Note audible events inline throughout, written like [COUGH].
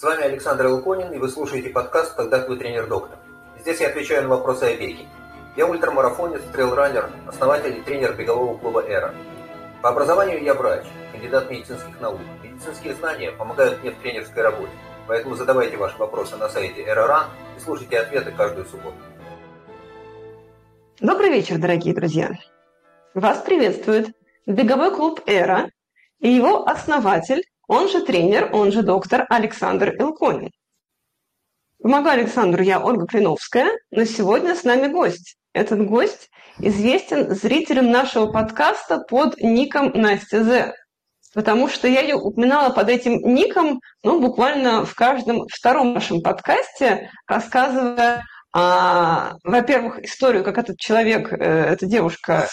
С вами Александр Луконин, и вы слушаете подкаст «Когда твой тренер-доктор». Здесь я отвечаю на вопросы о беге. Я ультрамарафонец, трейлранер, основатель и тренер бегового клуба «Эра». По образованию я врач, кандидат медицинских наук. Медицинские знания помогают мне в тренерской работе. Поэтому задавайте ваши вопросы на сайте «Эра.ран» и слушайте ответы каждую субботу. Добрый вечер, дорогие друзья! Вас приветствует беговой клуб «Эра» и его основатель, он же тренер, он же доктор Александр Илконин. Помогаю Александру я, Ольга Клиновская, но сегодня с нами гость. Этот гость известен зрителям нашего подкаста под ником Настя З. Потому что я ее упоминала под этим ником, ну, буквально в каждом втором нашем подкасте, рассказывая, а, во-первых, историю, как этот человек, э, эта девушка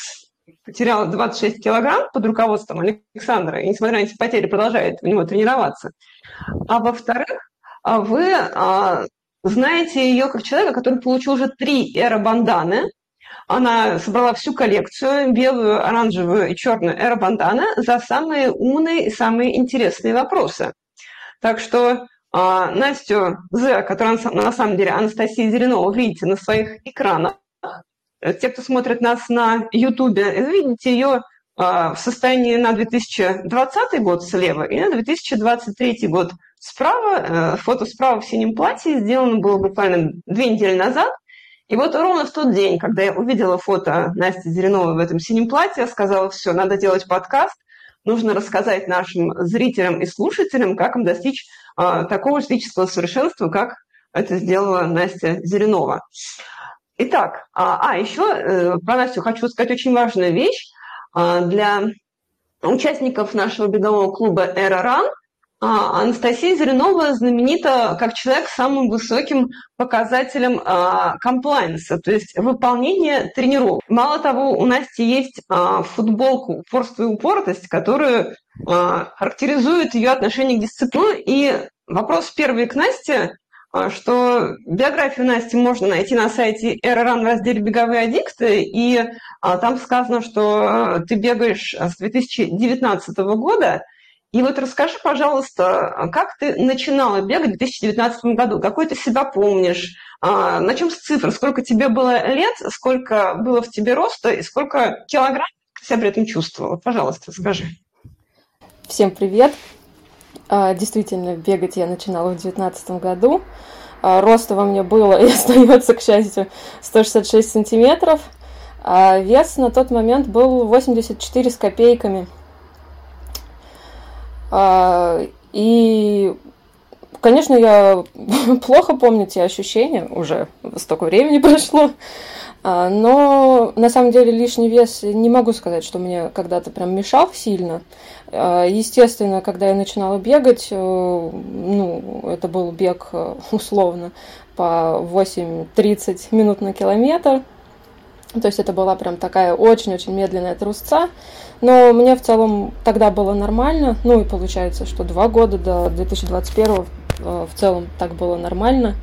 потеряла 26 килограмм под руководством Александра, и, несмотря на эти потери, продолжает у него тренироваться. А во-вторых, а вы а, знаете ее как человека, который получил уже три эра-банданы. Она собрала всю коллекцию, белую, оранжевую и черную эра-банданы за самые умные и самые интересные вопросы. Так что а, Настю З, которая на самом деле Анастасия Зеленова, видите на своих экранах, те, кто смотрит нас на YouTube, видите ее а, в состоянии на 2020 год слева и на 2023 год справа. Э, фото справа в синем платье сделано было буквально две недели назад. И вот ровно в тот день, когда я увидела фото Насти Зеленовой в этом синем платье, я сказала, все, надо делать подкаст, нужно рассказать нашим зрителям и слушателям, как им достичь а, такого физического совершенства, как это сделала Настя Зеленова. Итак, а, а еще э, про Настю хочу сказать очень важную вещь. А, для участников нашего бегового клуба «Эра Ран» а, Анастасия Зеленова знаменита как человек с самым высоким показателем комплайнса, то есть выполнения тренировок. Мало того, у Насти есть футболка «Упорство и упоротость», которая характеризует ее отношение к дисциплине. И вопрос первый к Насте а, что биографию Насти можно найти на сайте Эроран в разделе «Беговые аддикты», и а, там сказано, что а, ты бегаешь с 2019 года. И вот расскажи, пожалуйста, как ты начинала бегать в 2019 году? Какой ты себя помнишь? На чем с цифр? Сколько тебе было лет? Сколько было в тебе роста? И сколько килограмм ты себя при этом чувствовала? Пожалуйста, скажи. Всем привет! А, действительно, бегать я начинала в 2019 году. А, роста во мне было и [LAUGHS] остается, к счастью, 166 сантиметров. А вес на тот момент был 84 с копейками. И, конечно, я [LAUGHS] плохо помню те ощущения, уже столько времени [LAUGHS] прошло. Но на самом деле лишний вес не могу сказать, что мне когда-то прям мешал сильно. А, естественно, когда я начинала бегать, э, ну, это был бег э, условно по 8-30 минут на километр. То есть это была прям такая очень-очень медленная трусца. Но мне в целом тогда было нормально. Ну и получается, что два года до 2021 э, в целом так было нормально.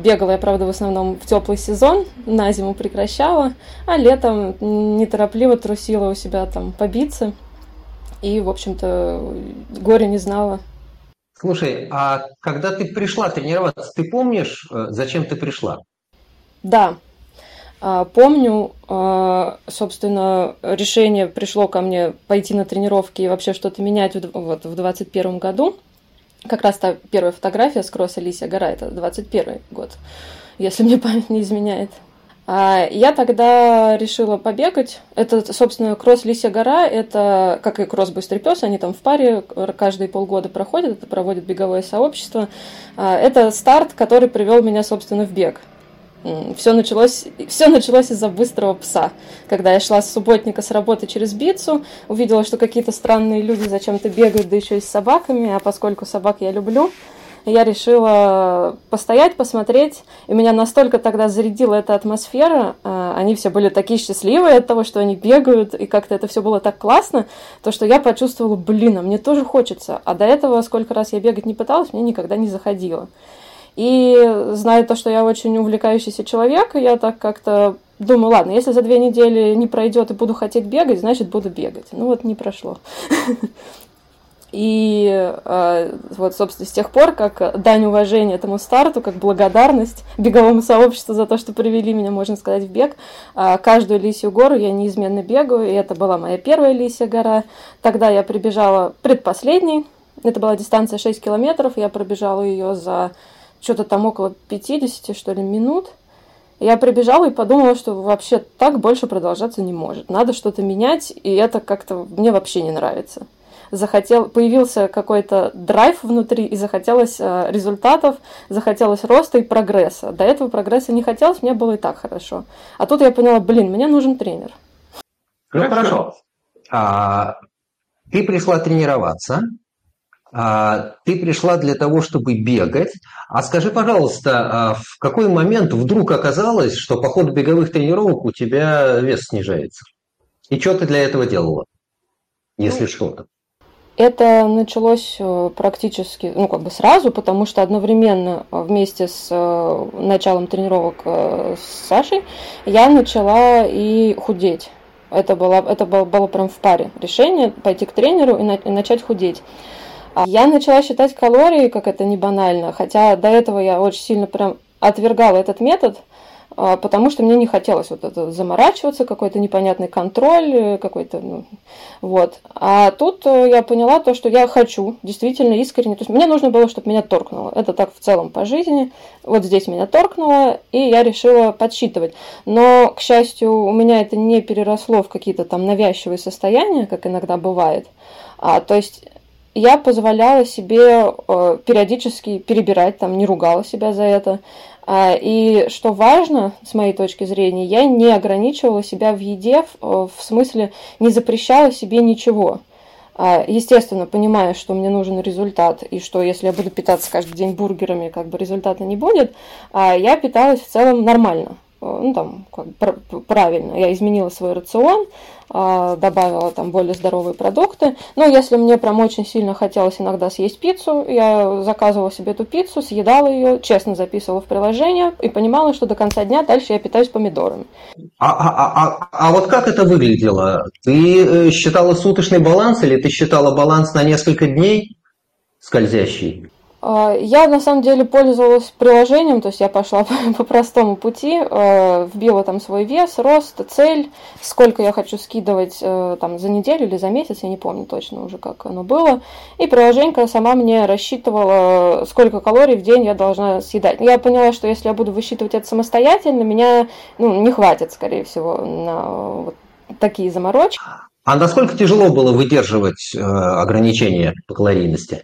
Бегала я, правда, в основном в теплый сезон, на зиму прекращала, а летом неторопливо трусила у себя там побиться и, в общем-то, горе не знала. Слушай, а когда ты пришла тренироваться, ты помнишь, э, зачем ты пришла? Да, а, помню, а, собственно, решение пришло ко мне пойти на тренировки и вообще что-то менять вот в 2021 году. Как раз та первая фотография с кросса Лисия гора, это 21 год, если мне память не изменяет. А, я тогда решила побегать. Это, собственно, кросс Лисия гора, это, как и кросс Быстрый пес, они там в паре каждые полгода проходят, это проводит беговое сообщество. А, это старт, который привел меня, собственно, в бег. Все началось, все началось из-за быстрого пса. Когда я шла с субботника с работы через Бицу, увидела, что какие-то странные люди зачем-то бегают, да еще и с собаками, а поскольку собак я люблю, я решила постоять, посмотреть, и меня настолько тогда зарядила эта атмосфера, а, они все были такие счастливые от того, что они бегают, и как-то это все было так классно, то что я почувствовала, блин, а мне тоже хочется, а до этого сколько раз я бегать не пыталась, мне никогда не заходило. И зная то, что я очень увлекающийся человек, я так как-то думаю, ладно, если за две недели не пройдет и буду хотеть бегать, значит буду бегать. Ну вот не прошло. [LAUGHS] И э, вот, собственно, с тех пор, как дань уважения этому старту, как благодарность беговому сообществу за то, что привели меня, можно сказать, в бег, э, каждую лисью гору я неизменно бегаю, и это была моя первая лисья гора. Тогда я прибежала предпоследней, это была дистанция 6 километров, я пробежала ее за что-то там около 50, что ли, минут. Я прибежала и подумала, что вообще так больше продолжаться не может. Надо что-то менять, и это как-то мне вообще не нравится захотел, появился какой-то драйв внутри, и захотелось э, результатов, захотелось роста и прогресса. До этого прогресса не хотелось, мне было и так хорошо. А тут я поняла, блин, мне нужен тренер. Ну хорошо. А, ты пришла тренироваться, а, ты пришла для того, чтобы бегать. А скажи, пожалуйста, а в какой момент вдруг оказалось, что по ходу беговых тренировок у тебя вес снижается? И что ты для этого делала, если ну, что-то? Это началось э, практически, ну, как бы сразу, потому что одновременно э, вместе с э, началом тренировок с Сашей я начала и худеть. Это было, это было, было прям в паре решение пойти к тренеру и, на, и начать худеть. А я начала считать калории, как это не банально, хотя до этого я очень сильно прям отвергала этот метод, потому что мне не хотелось вот это заморачиваться, какой-то непонятный контроль, э, какой-то, ну, вот. А тут э, я поняла то, что я хочу, действительно искренне, то есть мне нужно было, чтобы меня торкнуло. Это так в целом по жизни. Вот здесь меня торкнуло, и я решила подсчитывать. Но, к счастью, у меня это не переросло в какие-то там навязчивые состояния, как иногда бывает. А, то есть я позволяла себе э, периодически перебирать, там, не ругала себя за это. А, и что важно, с моей точки зрения, я не ограничивала себя в еде, в, в смысле не запрещала себе ничего. А, естественно, понимая, что мне нужен результат, и что если я буду питаться каждый день бургерами, как бы результата не будет, а я питалась в целом нормально. Э, ну, там, как, правильно, я изменила свой рацион, а, добавила там более здоровые продукты. Но если мне прям очень сильно хотелось иногда съесть пиццу, я заказывала себе эту пиццу, съедала ее, честно записывала в приложение и понимала, что до конца дня дальше я питаюсь помидорами. А, а, а, а, а вот как это выглядело? Ты э, считала суточный баланс или ты считала баланс на несколько дней скользящий? А, я на самом деле пользовалась приложением, то есть я пошла [LAUGHS] по, простому пути, э, вбила там свой вес, рост, цель, сколько я хочу скидывать э, там за неделю или за месяц, я не помню точно уже, как оно было. И приложение сама мне рассчитывала, сколько калорий в день я должна съедать. Я поняла, что если я буду высчитывать это самостоятельно, меня ну, не хватит, скорее всего, на вот такие заморочки. А насколько тяжело было выдерживать э, ограничения по калорийности?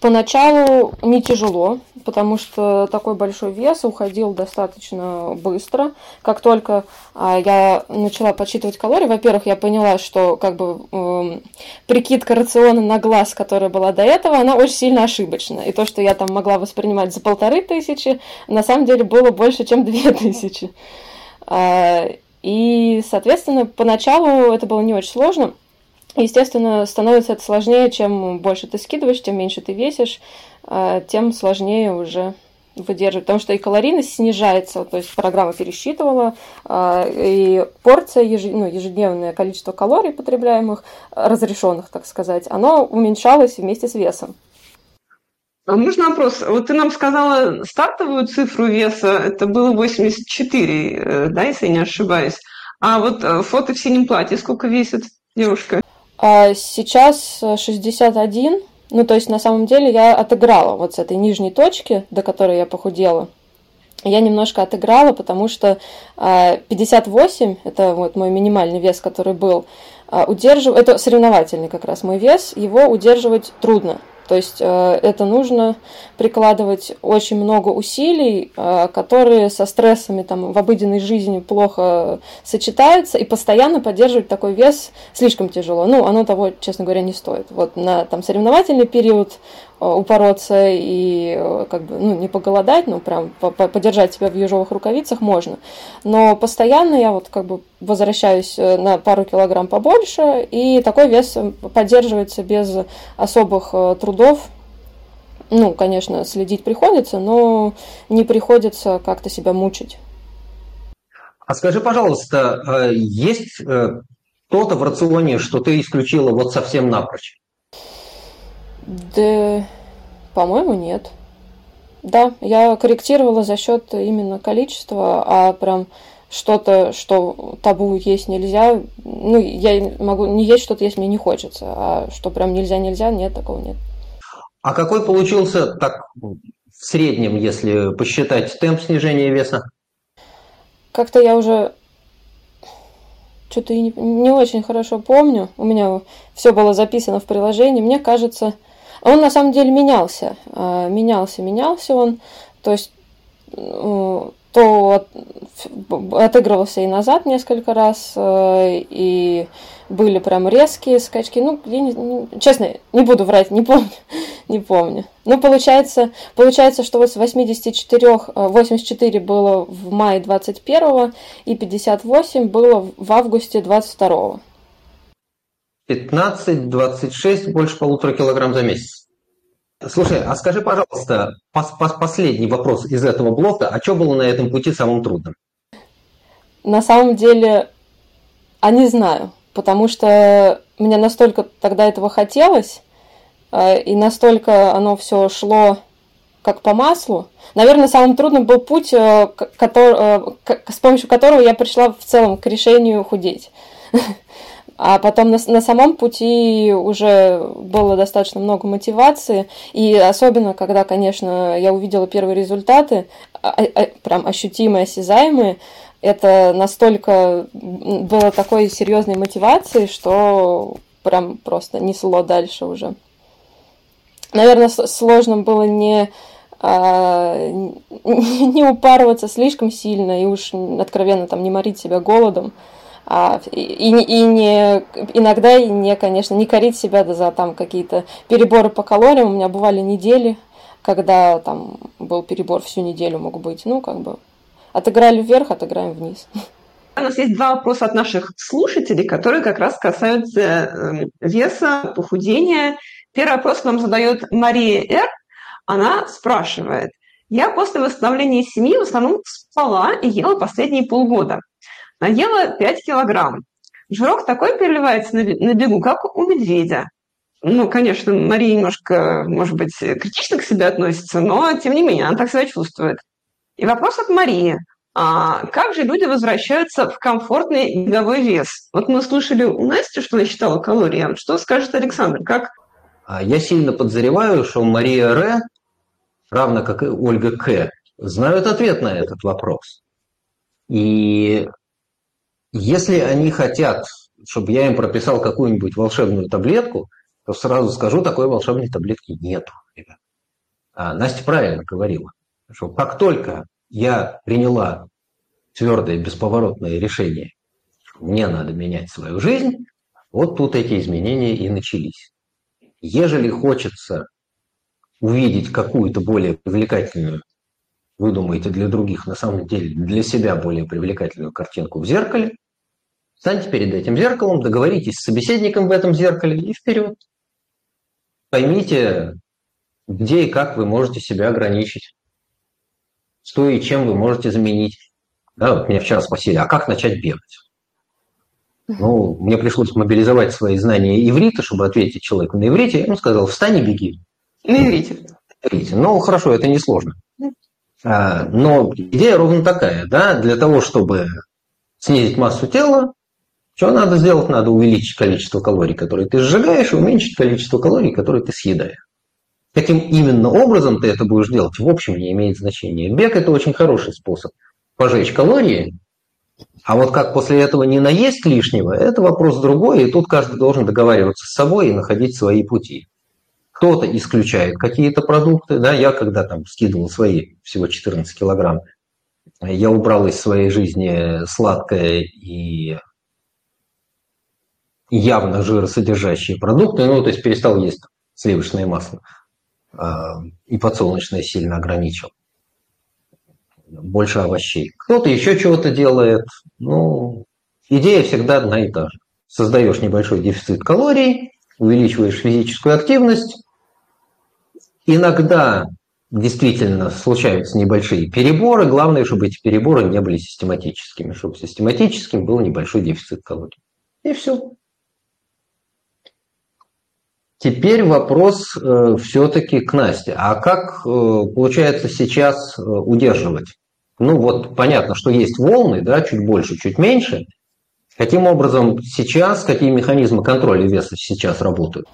Поначалу не тяжело, потому что такой большой вес уходил достаточно быстро. Как только а, я начала подсчитывать калории, во-первых, я поняла, что как бы э, прикидка рациона на глаз, которая была до этого, она очень сильно ошибочна. И то, что я там могла воспринимать за полторы тысячи, на самом деле было больше, чем две [LAUGHS] тысячи. А, и, соответственно, поначалу это было не очень сложно. Естественно, становится это сложнее, чем больше ты скидываешь, тем меньше ты весишь, а, тем сложнее уже выдерживать, потому что и калорийность снижается, то есть программа пересчитывала, а, и порция, ну, ежедневное количество калорий потребляемых, разрешенных, так сказать, оно уменьшалось вместе с весом. А можно вопрос? Вот ты нам сказала стартовую цифру веса, это было 84, э, да, если не ошибаюсь. А вот э, фото в синем платье сколько весит девушка? А сейчас 61. Э, ну, то есть, на самом деле, я отыграла вот с этой нижней точки, до которой я похудела. Я немножко отыграла, потому что 58, а, это вот мой минимальный вес, который был, а, удерживать, это соревновательный как раз мой вес, его удерживать трудно. То есть э, это нужно прикладывать очень много усилий, э, которые со стрессами там, в обыденной жизни плохо сочетаются, и постоянно поддерживать такой вес слишком тяжело. Ну, оно того, честно говоря, не стоит. Вот на там, соревновательный период упороться и э, как бы, ну, не поголодать, но прям подержать себя в ежовых рукавицах можно. Но постоянно я вот как бы возвращаюсь э, на пару килограмм побольше, и такой вес поддерживается без особых трудов. Ну, конечно, следить приходится, но не приходится как-то себя мучить. А скажи, пожалуйста, есть что-то в рационе, что ты исключила вот совсем напрочь? Да, по-моему, нет. Да, я корректировала за счет именно количества, а прям что-то, что табу есть нельзя, ну, я могу не есть что-то, если мне не хочется, а что прям нельзя-нельзя, нет, такого нет. А какой получился, так, в среднем, если посчитать темп снижения веса? Как-то я уже что-то не, не очень хорошо помню. У меня все было записано в приложении. Мне кажется, он на самом деле менялся. А, менялся, менялся он. То есть то отыгрывался и назад несколько раз, э, и были прям резкие скачки. Ну, я не, честно, не буду врать, не помню, [LAUGHS] не помню. Ну, получается, получается, что вот с 84, 84 э, было в мае 21 и 58 было в августе 22 15-26, больше полутора килограмм за месяц. Слушай, а скажи, пожалуйста, пос пос последний вопрос из этого блока. А что было на этом пути самым трудным? На самом деле, а не знаю, потому что мне настолько тогда этого хотелось, э, и настолько оно все шло как по маслу. Наверное, самым трудным был путь, э, который, э, с помощью которого я пришла в целом к решению худеть. [LAUGHS] А потом на, на самом пути уже было достаточно много мотивации, и особенно, когда, конечно, я увидела первые результаты, а, а, прям ощутимые, осязаемые, это настолько было такой серьезной мотивацией, что прям просто несло дальше уже. Наверное, сложно было не, а, не упарываться слишком сильно и уж откровенно там не морить себя голодом, а, и, и не иногда и не, конечно, не корить себя за там какие-то переборы по калориям. У меня бывали недели, когда там был перебор всю неделю мог быть. Ну, как бы отыграли вверх, отыграем вниз. У нас есть два вопроса от наших слушателей, которые как раз касаются эм, веса, похудения. Первый вопрос нам задает Мария Р. Она спрашивает. Я после восстановления семьи в основном спала и ела последние полгода. Наела 5 килограмм. Жирок такой переливается на, бегу, как у медведя. Ну, конечно, Мария немножко, может быть, критично к себе относится, но, тем не менее, она так себя чувствует. И вопрос от Марии. А как же люди возвращаются в комфортный беговой вес? Вот мы слышали у Насти, что она считала калории. А что скажет Александр? Как? А я сильно подозреваю, что Мария Р, равно как и Ольга К, знают ответ на этот вопрос. И если они хотят, чтобы я им прописал какую-нибудь волшебную таблетку, то сразу скажу, такой волшебной таблетки нету, ребят. А Настя правильно говорила, что как только я приняла твердое, бесповоротное решение, что мне надо менять свою жизнь, вот тут эти изменения и начались. Ежели хочется увидеть какую-то более привлекательную вы думаете, для других, на самом деле для себя более привлекательную картинку в зеркале, станьте перед этим зеркалом, договоритесь с собеседником в этом зеркале и вперед. Поймите, где и как вы можете себя ограничить, что и чем вы можете заменить. Да, вот меня вчера спросили, а как начать бегать? Ну, мне пришлось мобилизовать свои знания иврита, чтобы ответить человеку на иврите. Ему сказал, встань и беги. На иврите. Ну, хорошо, это несложно. А, но идея ровно такая, да, для того, чтобы снизить массу тела, что надо сделать? Надо увеличить количество калорий, которые ты сжигаешь, и уменьшить количество калорий, которые ты съедаешь. Каким именно образом ты это будешь делать, в общем, не имеет значения. Бег – это очень хороший способ пожечь калории, а вот как после этого не наесть лишнего, это вопрос другой, и тут каждый должен договариваться с собой и находить свои пути. Кто-то исключает какие-то продукты. Да? Я когда там скидывал свои всего 14 килограмм, я убрал из своей жизни сладкое и явно жиросодержащие продукты, ну, то есть перестал есть сливочное масло а, и подсолнечное сильно ограничил. Больше овощей. Кто-то еще чего-то делает. Ну, идея всегда одна и та же. Создаешь небольшой дефицит калорий, увеличиваешь физическую активность, Иногда действительно случаются небольшие переборы. Главное, чтобы эти переборы не были систематическими, чтобы систематическим был небольшой дефицит калорий. И все. Теперь вопрос э, все-таки к Насте. А как э, получается сейчас э, удерживать? Ну вот понятно, что есть волны, да, чуть больше, чуть меньше. Каким образом сейчас, какие механизмы контроля веса сейчас работают?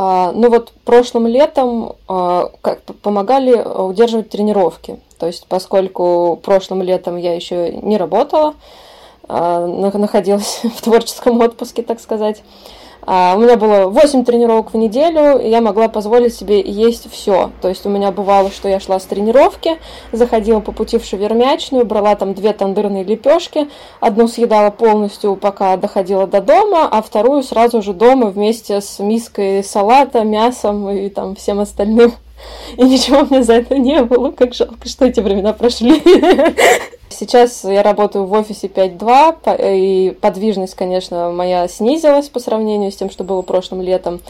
А, ну вот прошлым летом а, как, помогали удерживать тренировки. То есть поскольку прошлым летом я еще не работала, а, находилась [LAUGHS] в творческом отпуске, так сказать, а, у меня было 8 тренировок в неделю, и я могла позволить себе есть все. То есть у меня бывало, что я шла с тренировки, заходила по пути в шавермячную, брала там две тандырные лепешки, одну съедала полностью, пока доходила до дома, а вторую сразу же дома вместе с миской салата, мясом и там всем остальным. И ничего мне за это не было. Как жалко, что эти времена прошли. [LAUGHS] Сейчас я работаю в офисе 5.2, и подвижность, конечно, моя снизилась по сравнению с тем, что было прошлым летом.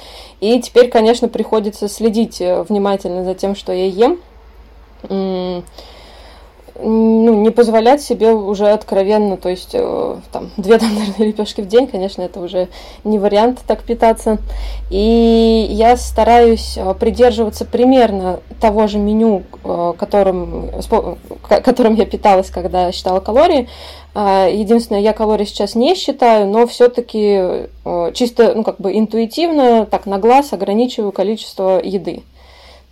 И теперь, конечно, приходится следить э, внимательно за тем, что я ем ну, не позволять себе уже откровенно, то есть э, там две [LAUGHS] тандырные лепешки в день, конечно, это уже не вариант так питаться. И я стараюсь э, придерживаться примерно того же меню, э, которым, которым я питалась, когда считала калории. Единственное, я калории сейчас не считаю, но все-таки чисто, ну, как бы интуитивно, так на глаз ограничиваю количество еды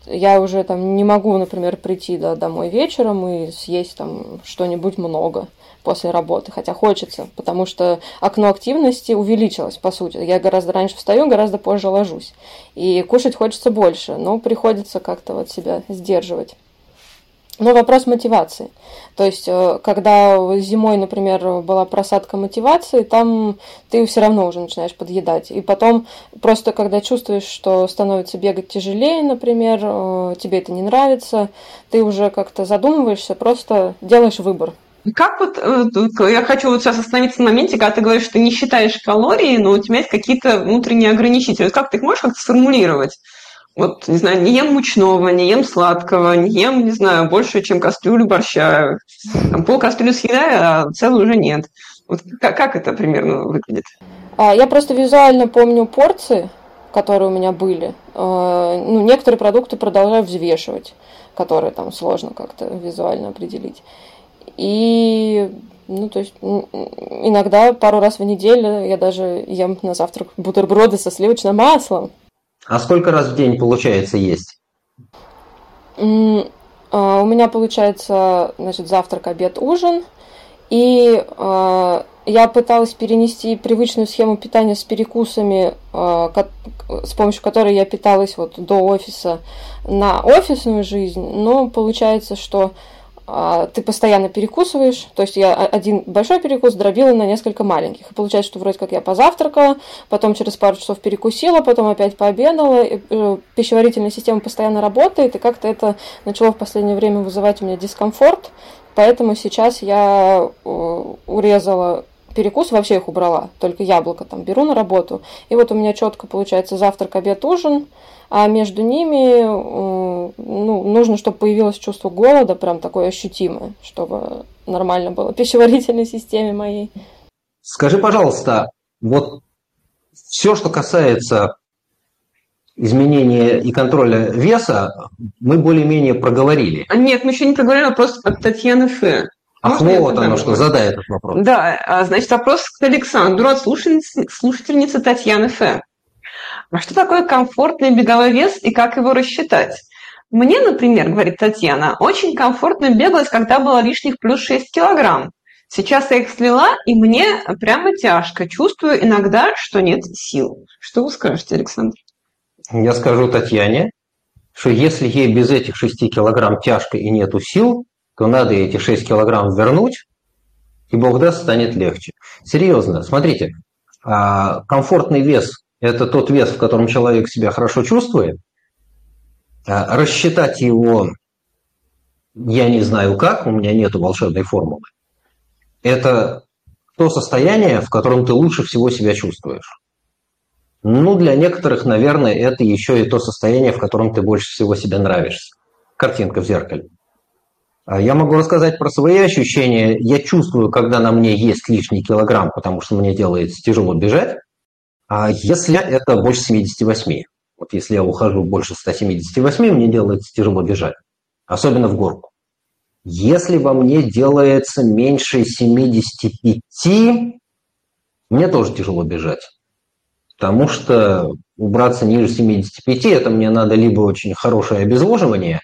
я уже там не могу, например, прийти да, домой вечером и съесть там что-нибудь много после работы, хотя хочется, потому что окно активности увеличилось, по сути. Я гораздо раньше встаю, гораздо позже ложусь. И кушать хочется больше, но приходится как-то вот себя сдерживать. Но вопрос мотивации. То есть, э, когда зимой, например, была просадка мотивации, там ты все равно уже начинаешь подъедать. И потом, просто когда чувствуешь, что становится бегать тяжелее, например, э, тебе это не нравится, ты уже как-то задумываешься, просто делаешь выбор. Как вот, э, я хочу вот сейчас остановиться на моменте, когда ты говоришь, что ты не считаешь калории, но у тебя есть какие-то внутренние ограничители. Как ты их можешь как-то сформулировать? Вот, не знаю, не ем мучного, не ем сладкого, не ем, не знаю, больше, чем кастрюлю борща. Там пол кастрюли съедаю, а целую уже нет. Вот как, как это примерно выглядит? А, я просто визуально помню порции, которые у меня были. А, ну, некоторые продукты продолжаю взвешивать, которые там сложно как-то визуально определить. И ну, то есть иногда пару раз в неделю я даже ем на завтрак бутерброды со сливочным маслом. А сколько раз в день получается есть? А, у меня получается, значит, завтрак, обед, ужин. И э, я пыталась перенести привычную схему питания с перекусами, э, с помощью которой я питалась вот до офиса, на офисную жизнь. Но получается, что а, ты постоянно перекусываешь, то есть я один большой перекус дробила на несколько маленьких. И получается, что вроде как я позавтракала, потом через пару часов перекусила, потом опять пообедала, и э, пищеварительная система постоянно работает, и как-то это начало в последнее время вызывать у меня дискомфорт, поэтому сейчас я э, урезала перекус вообще их убрала, только яблоко там беру на работу. И вот у меня четко получается завтрак, обед, ужин, а между ними э, ну, нужно, чтобы появилось чувство голода, прям такое ощутимое, чтобы нормально было пищеварительной системе моей. Скажи, пожалуйста, вот все, что касается изменения и контроля веса, мы более-менее проговорили. А нет, мы еще не проговорили вопрос от Татьяны Ф. Ах, Можно вот оно что, задай этот вопрос. Да, а, значит, вопрос к Александру от слушательницы, слушательницы Татьяны Ф. А что такое комфортный беговой вес и как его рассчитать? Мне, например, говорит Татьяна, очень комфортно бегалось, когда было лишних плюс 6 килограмм. Сейчас я их слила, и мне прямо тяжко. Чувствую иногда, что нет сил. Что вы скажете, Александр? Я скажу Татьяне, что если ей без этих 6 килограмм тяжко и нету сил, то надо эти 6 килограмм вернуть, и Бог даст, станет легче. Серьезно, смотрите, а, комфортный вес – это тот вес, в котором человек себя хорошо чувствует. А, рассчитать его я не знаю как, у меня нет волшебной формулы. Это то состояние, в котором ты лучше всего себя чувствуешь. Ну, для некоторых, наверное, это еще и то состояние, в котором ты больше всего себе нравишься. Картинка в зеркале. А я могу рассказать про свои ощущения. Я чувствую, когда на мне есть лишний килограмм, потому что мне делается тяжело бежать. А если это больше 78. Вот если я ухожу больше 178, мне делается тяжело бежать. Особенно в горку. Если во мне делается меньше 75, мне тоже тяжело бежать. Потому что убраться ниже 75, это мне надо либо очень хорошее обезвоживание,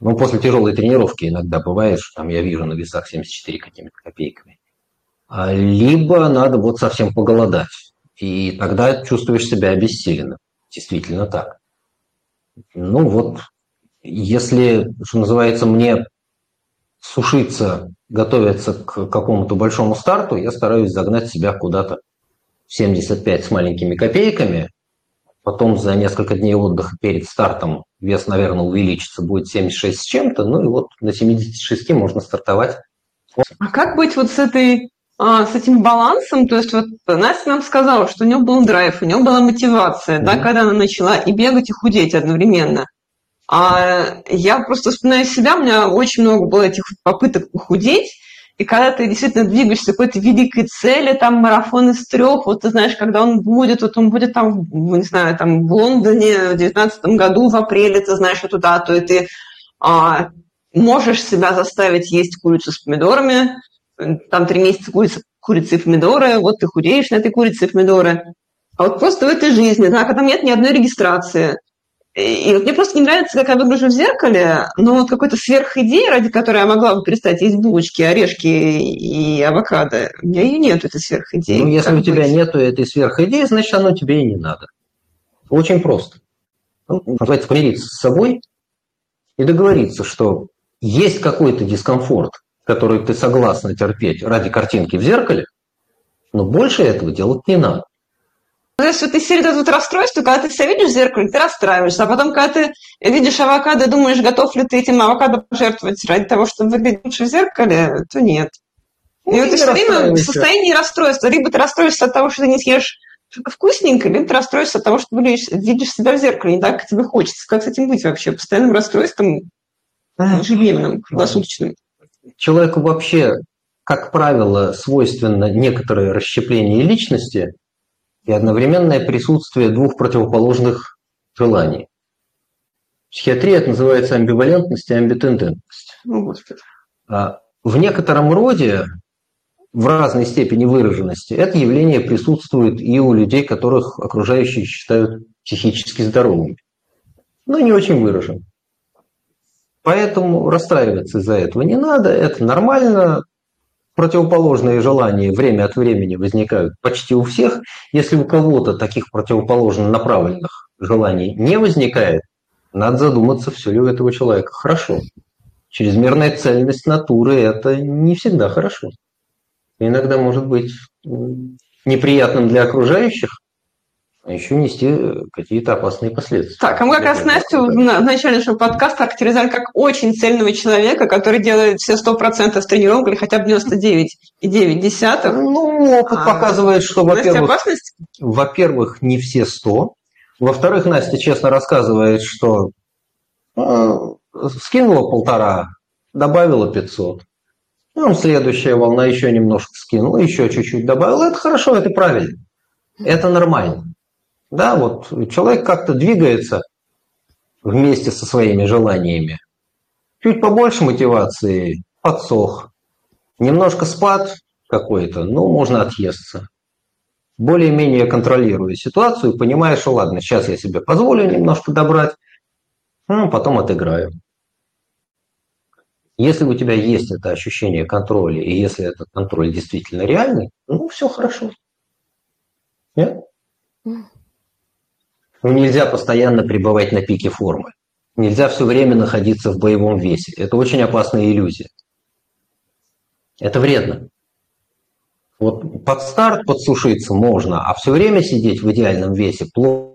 ну, после тяжелой тренировки иногда бывает, что там я вижу на весах 74 какими-то копейками. А, либо надо вот совсем поголодать. И тогда чувствуешь себя обессиленным. Действительно так. Ну вот, если, что называется, мне сушиться, готовиться к какому-то большому старту, я стараюсь загнать себя куда-то 75 с маленькими копейками, потом за несколько дней отдыха перед стартом вес, наверное, увеличится, будет 76 с чем-то, ну и вот на 76 можно стартовать. А как быть вот с этой с этим балансом, то есть вот Настя нам сказала, что у нее был драйв, у нее была мотивация, mm-hmm. да, когда она начала и бегать, и худеть одновременно. А я просто вспоминаю себя, у меня очень много было этих попыток похудеть, и когда ты действительно двигаешься к какой-то великой цели, там марафон из трех, вот ты знаешь, когда он будет, вот он будет там, не знаю, там в Лондоне в девятнадцатом году, в апреле, ты знаешь эту дату, и ты а, можешь себя заставить есть курицу с помидорами, там три месяца курица, курицы и помидоры, вот ты худеешь на этой курице и помидоры. А вот просто в этой жизни, да, когда нет ни одной регистрации. И, вот мне просто не нравится, как я выгляжу в зеркале, но вот какой-то сверхидеи, ради которой я могла бы перестать есть булочки, орешки и авокадо, у меня ее нет, этой сверхидеи. Ну, если у тебя быть? нету этой сверхидеи, значит, оно тебе и не надо. Очень просто. Ну, называется помириться с собой и договориться, что есть какой-то дискомфорт, которую ты согласна терпеть ради картинки в зеркале, но больше этого делать не надо. Есть вот из серии это вот расстройство, когда ты себя видишь в зеркале, ты расстраиваешься, а потом, когда ты видишь авокадо и думаешь, готов ли ты этим авокадо пожертвовать ради того, чтобы выглядеть лучше в зеркале, то нет. Ну, и вот ты все время в состоянии расстройства. Либо ты расстроишься от того, что ты не съешь что-то вкусненькое, либо ты расстроишься от того, что видишь, видишь себя в зеркале, не так, как тебе хочется. Как с этим быть вообще? Постоянным расстройством ежедневным, круглосуточным человеку вообще, как правило, свойственно некоторое расщепление личности и одновременное присутствие двух противоположных желаний. В психиатрии это называется амбивалентность и амбитендентность. Ну, Господи. А в некотором роде, в разной степени выраженности, это явление присутствует и у людей, которых окружающие считают психически здоровыми. Но не очень выражен. Поэтому расстраиваться из-за этого не надо, это нормально. Противоположные желания время от времени возникают почти у всех. Если у кого-то таких противоположно направленных желаний не возникает, надо задуматься, все ли у этого человека хорошо. Чрезмерная цельность натуры – это не всегда хорошо. Иногда может быть неприятным для окружающих, а еще нести э, какие-то опасные последствия. Так, а мы как раз Настю в начале нашего подкаста характеризовали как очень цельного человека, который делает все 100% с тренировок или хотя бы 99,9 десятых. Ну, опыт а, показывает, что, во-первых, во-первых, не все 100. Во-вторых, Настя честно рассказывает, что э, скинула полтора, добавила 500. Ну, следующая волна еще немножко скинула, еще чуть-чуть добавила. Это хорошо, это правильно. Это нормально. Да, вот человек как-то двигается вместе со своими желаниями. Чуть побольше мотивации, подсох. Немножко спад какой-то, ну, можно отъесться. Более-менее контролируя ситуацию, понимая, что ладно, сейчас я себе позволю немножко добрать, ну, потом отыграю. Если у тебя есть это ощущение контроля, и если этот контроль действительно реальный, ну, все хорошо. Нет? Ну, нельзя постоянно пребывать на пике формы. Нельзя все время находиться в боевом весе. Это очень опасная иллюзия. Это вредно. Вот под старт подсушиться можно, а все время сидеть в идеальном весе плохо.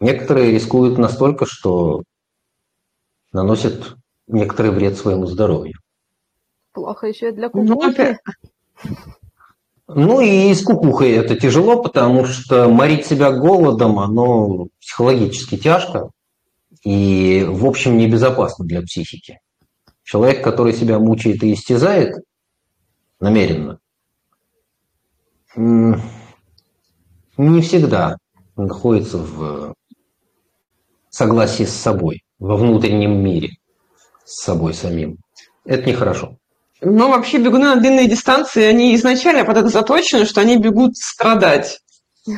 Некоторые рискуют настолько, что наносят некоторый вред своему здоровью. Плохо еще и для кукухи. Ну и с кукухой это тяжело, потому что морить себя голодом, оно психологически тяжко и, в общем, небезопасно для психики. Человек, который себя мучает и истязает намеренно, не всегда находится в согласии с собой, во внутреннем мире с собой самим. Это нехорошо. Но вообще бегуны на длинные дистанции, они изначально под это заточены, что они бегут страдать.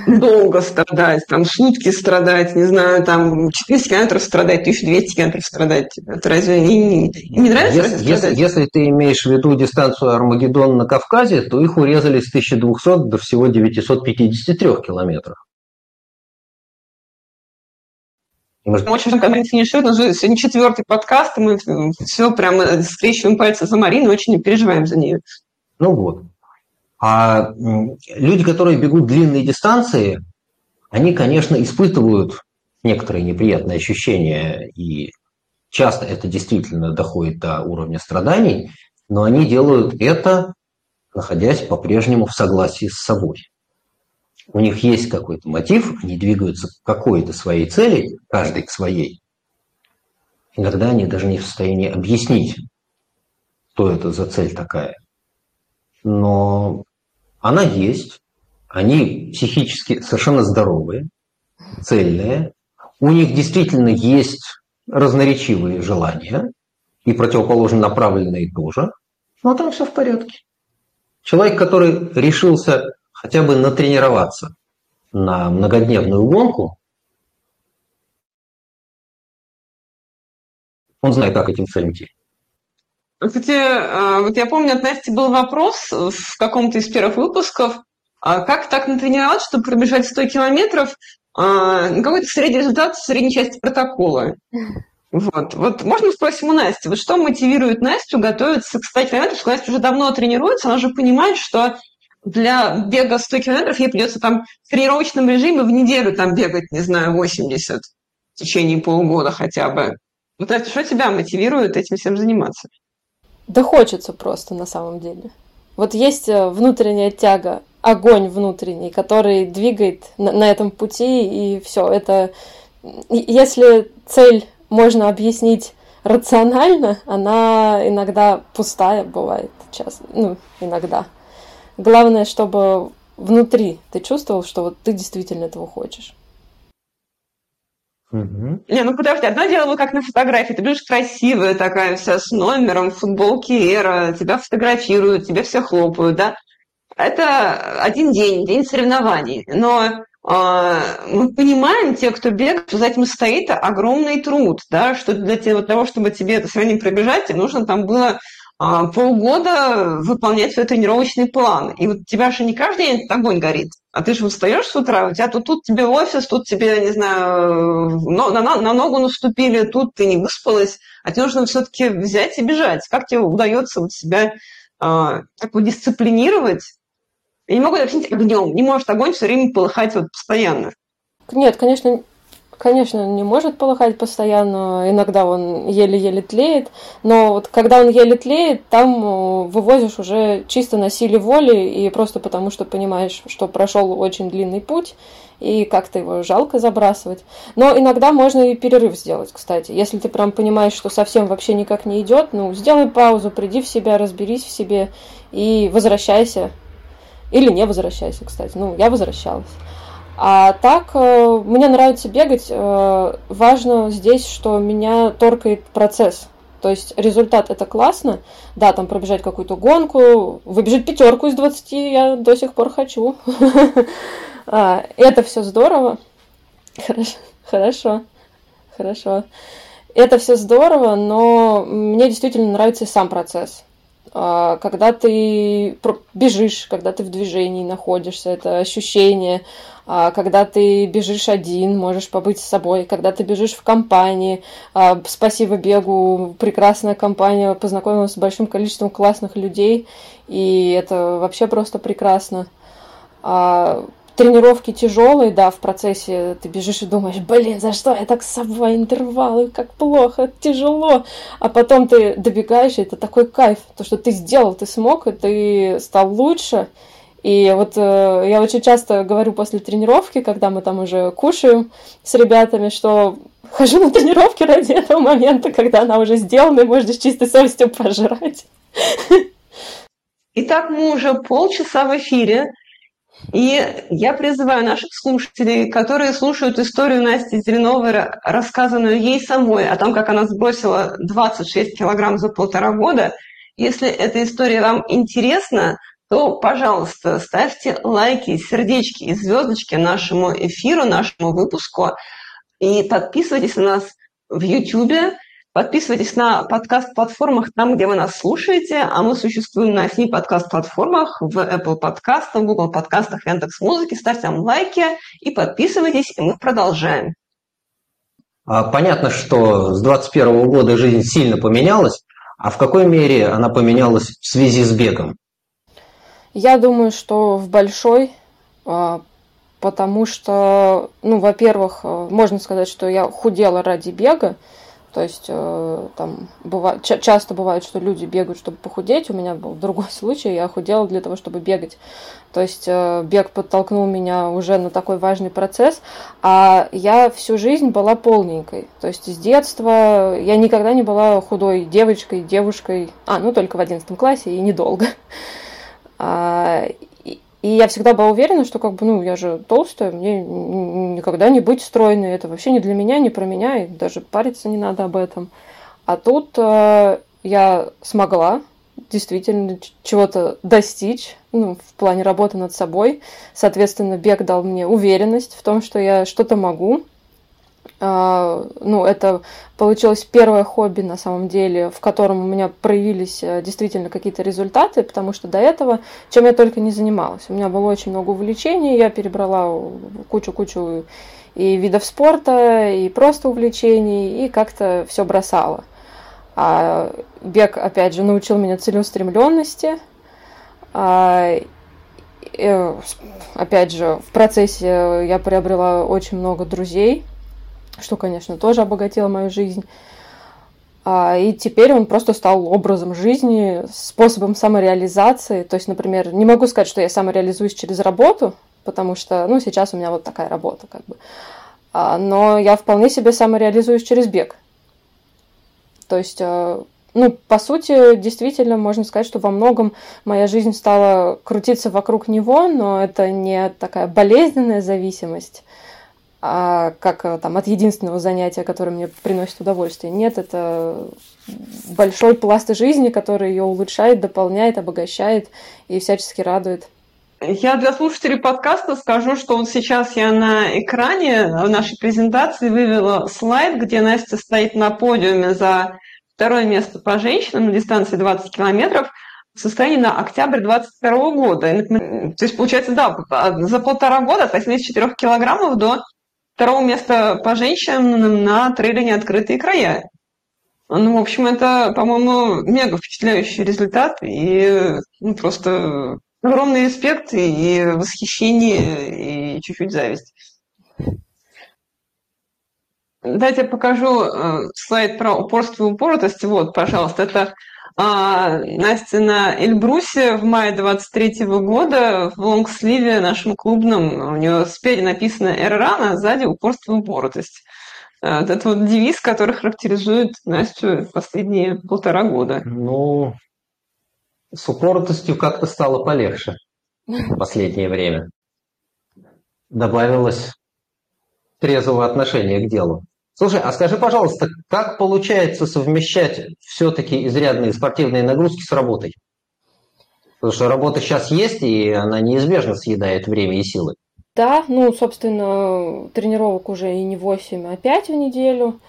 Долго страдать, там сутки страдать, не знаю, там 400 километров страдать, 1200 километров страдать. Это разве не, не, не нравится? Если, если, если ты имеешь в виду дистанцию Армагеддон на Кавказе, то их урезали с 1200 до всего 953 километров. Мы очень когда финиширует. У нас сегодня четвертый подкаст, и мы все прямо скрещиваем пальцы за Марину, очень переживаем за нее. Ну вот. А люди, которые бегут длинные дистанции, они, конечно, испытывают некоторые неприятные ощущения, и часто это действительно доходит до уровня страданий, но они делают это, находясь по-прежнему в согласии с собой у них есть какой-то мотив, они двигаются к какой-то своей цели, каждый к своей. Иногда они даже не в состоянии объяснить, что это за цель такая. Но она есть, они психически совершенно здоровые, цельные, у них действительно есть разноречивые желания, и противоположно направленные тоже, но там все в порядке. Человек, который решился хотя бы натренироваться на многодневную гонку, он знает, как этим целям идти. Кстати, а, вот я помню, от Насти был вопрос в каком-то из первых выпусков, а как так натренироваться, чтобы пробежать 100 километров, а, какой-то средний результат в средней части протокола. Вот. вот можно спросить у Насти, вот что мотивирует Настю готовиться к 100 километров, что Настя уже давно тренируется, она же понимает, что для бега 100 километров ей придется там в тренировочном режиме в неделю там бегать, не знаю, 80 в течение полугода хотя бы. Вот это что тебя мотивирует этим всем заниматься? Да хочется просто на самом деле. Вот есть э, внутренняя тяга, огонь внутренний, который двигает на, на этом пути, и все. Это если цель можно объяснить рационально, она иногда пустая бывает, час, ну иногда. Главное, чтобы внутри ты чувствовал, что вот ты действительно этого хочешь. Угу. Не, ну подожди, одно дело, вот как на фотографии, ты будешь красивая такая вся с номером, футболки Эра, тебя фотографируют, тебе все хлопают, да? Это один день, день соревнований. Но э, мы понимаем, те, кто бегает, что за этим стоит огромный труд, да, что для того, чтобы тебе это сравнение пробежать, тебе нужно там было а, полгода выполнять свой тренировочный план. И вот у тебя же не каждый день огонь горит. А ты же встаешь с утра, у тебя тут, тут тебе офис, тут тебе, не знаю, на, на, на ногу наступили, тут ты не выспалась, а тебе нужно все-таки взять и бежать. Как тебе удается вот себя а, так вот дисциплинировать? Я не могу объяснить огнем. Не может огонь все время полыхать вот постоянно. Нет, конечно, Конечно, не может полыхать постоянно, иногда он еле-еле тлеет, но вот когда он еле тлеет, там э, вывозишь уже чисто на силе воли и просто потому, что понимаешь, что прошел очень длинный путь, и как-то его жалко забрасывать. Но иногда можно и перерыв сделать, кстати. Если ты прям понимаешь, что совсем вообще никак не идет, ну, сделай паузу, приди в себя, разберись в себе и возвращайся. Или не возвращайся, кстати. Ну, я возвращалась. А так, э, мне нравится бегать. Э, важно здесь, что меня торкает процесс. То есть результат это классно. Да, там пробежать какую-то гонку, выбежать пятерку из 20 я до сих пор хочу. [LAUGHS] А, это все здорово. Хорошо, хорошо. Это все здорово, но мне действительно нравится сам процесс. А, когда ты бежишь, когда ты в движении находишься, это ощущение, когда ты бежишь один, можешь побыть с собой, когда ты бежишь в компании. А, спасибо бегу, прекрасная компания, познакомилась с большим количеством классных людей, и это вообще просто прекрасно. Тренировки тяжелые, да, в процессе ты бежишь и думаешь, блин, за что я так с собой интервалы, как плохо, тяжело. А потом ты добегаешь, и это такой кайф, то, что ты сделал, ты смог, и ты стал лучше. И вот э, я очень часто говорю после тренировки, когда мы там уже кушаем с ребятами, что хожу на тренировки ради этого момента, когда она уже сделана, и можно с чистой совестью пожрать. Итак, мы уже полчаса в эфире, И я призываю наших слушателей, которые слушают историю Насти Зеленовой, рассказанную ей самой, о том, как она сбросила 26 килограмм за полтора года, если эта история вам интересна, то, пожалуйста, ставьте лайки, сердечки и звездочки нашему эфиру, нашему выпуску. И подписывайтесь на нас в YouTube, подписывайтесь на подкаст-платформах там, где вы нас слушаете, а мы существуем на SMI подкаст-платформах, в Apple подкастах, в Google подкастах, Яндекс Музыки. Ставьте нам лайки и подписывайтесь, и мы продолжаем. А, понятно, что с 2021 года жизнь сильно поменялась, а в какой мере она поменялась в связи с бегом? Я думаю, что в большой, а, потому что, ну, во-первых, э, можно сказать, что я худела ради бега, то есть э, там бывает, часто бывает, что люди бегают, чтобы похудеть. У меня был [LAUGHS] другой случай, я худела для того, чтобы бегать. То есть э, бег подтолкнул меня уже на такой важный процесс, а я всю жизнь была полненькой. То есть с детства я никогда не была худой девочкой, девушкой, а, ну только в одиннадцатом классе и недолго. [LAUGHS] А, и я всегда была уверена, что как бы, ну, я же толстая, мне никогда не быть стройной. Это вообще не для меня, не про меня, и даже париться не надо об этом. А тут э, я смогла действительно чего-то достичь, ну, в плане работы над собой. Соответственно, бег дал мне уверенность в том, что я что-то могу, ну, это получилось первое хобби, на самом деле, в котором у меня проявились э, действительно какие-то результаты, потому что до этого, чем я только не занималась. У меня было очень много увлечений, я перебрала кучу-кучу и видов спорта, и просто увлечений, и как-то все бросала. А бег, опять же, научил меня целеустремленности. А, э, опять же, в процессе я приобрела очень много друзей – что, конечно, тоже обогатило мою жизнь. А, и теперь он просто стал образом жизни, способом самореализации. То есть, например, не могу сказать, что я самореализуюсь через работу, потому что, ну, сейчас у меня вот такая работа, как бы. А, но я вполне себе самореализуюсь через бег. То есть, а, ну, по сути, действительно, можно сказать, что во многом моя жизнь стала крутиться вокруг него, но это не такая болезненная зависимость, а как э, там от единственного занятия, которое мне приносит удовольствие. Нет, это большой пласт жизни, который ее улучшает, дополняет, обогащает и всячески радует. Я для слушателей подкаста скажу, что вот сейчас я на экране в нашей презентации вывела слайд, где Настя стоит на подиуме за второе место по женщинам на дистанции 20 километров в состоянии на октябрь 2022 года. То есть, получается, да, за полтора года от 84 килограммов до второго места по женщинам на трейле «Открытые края». Ну, в общем, это, по-моему, мега впечатляющий результат и ну, просто огромный респект и восхищение и чуть-чуть зависть. Дайте я покажу э, слайд про упорство и упоротость. Вот, пожалуйста, это а, Настя на Эльбрусе в мае 23 года в лонгсливе нашем клубном. У нее спереди написано «Эррана», а сзади «Упорство и упоротость». А, вот это вот девиз, который характеризует Настю последние полтора года. Ну, с упоротостью как-то стало полегче в последнее время. Добавилось трезвого отношения к делу. Слушай, а скажи, пожалуйста, как получается совмещать все-таки изрядные спортивные нагрузки с работой? Потому что работа сейчас есть, и она неизбежно съедает время и силы. Да, ну, собственно, тренировок уже и не 8, а 5 в неделю.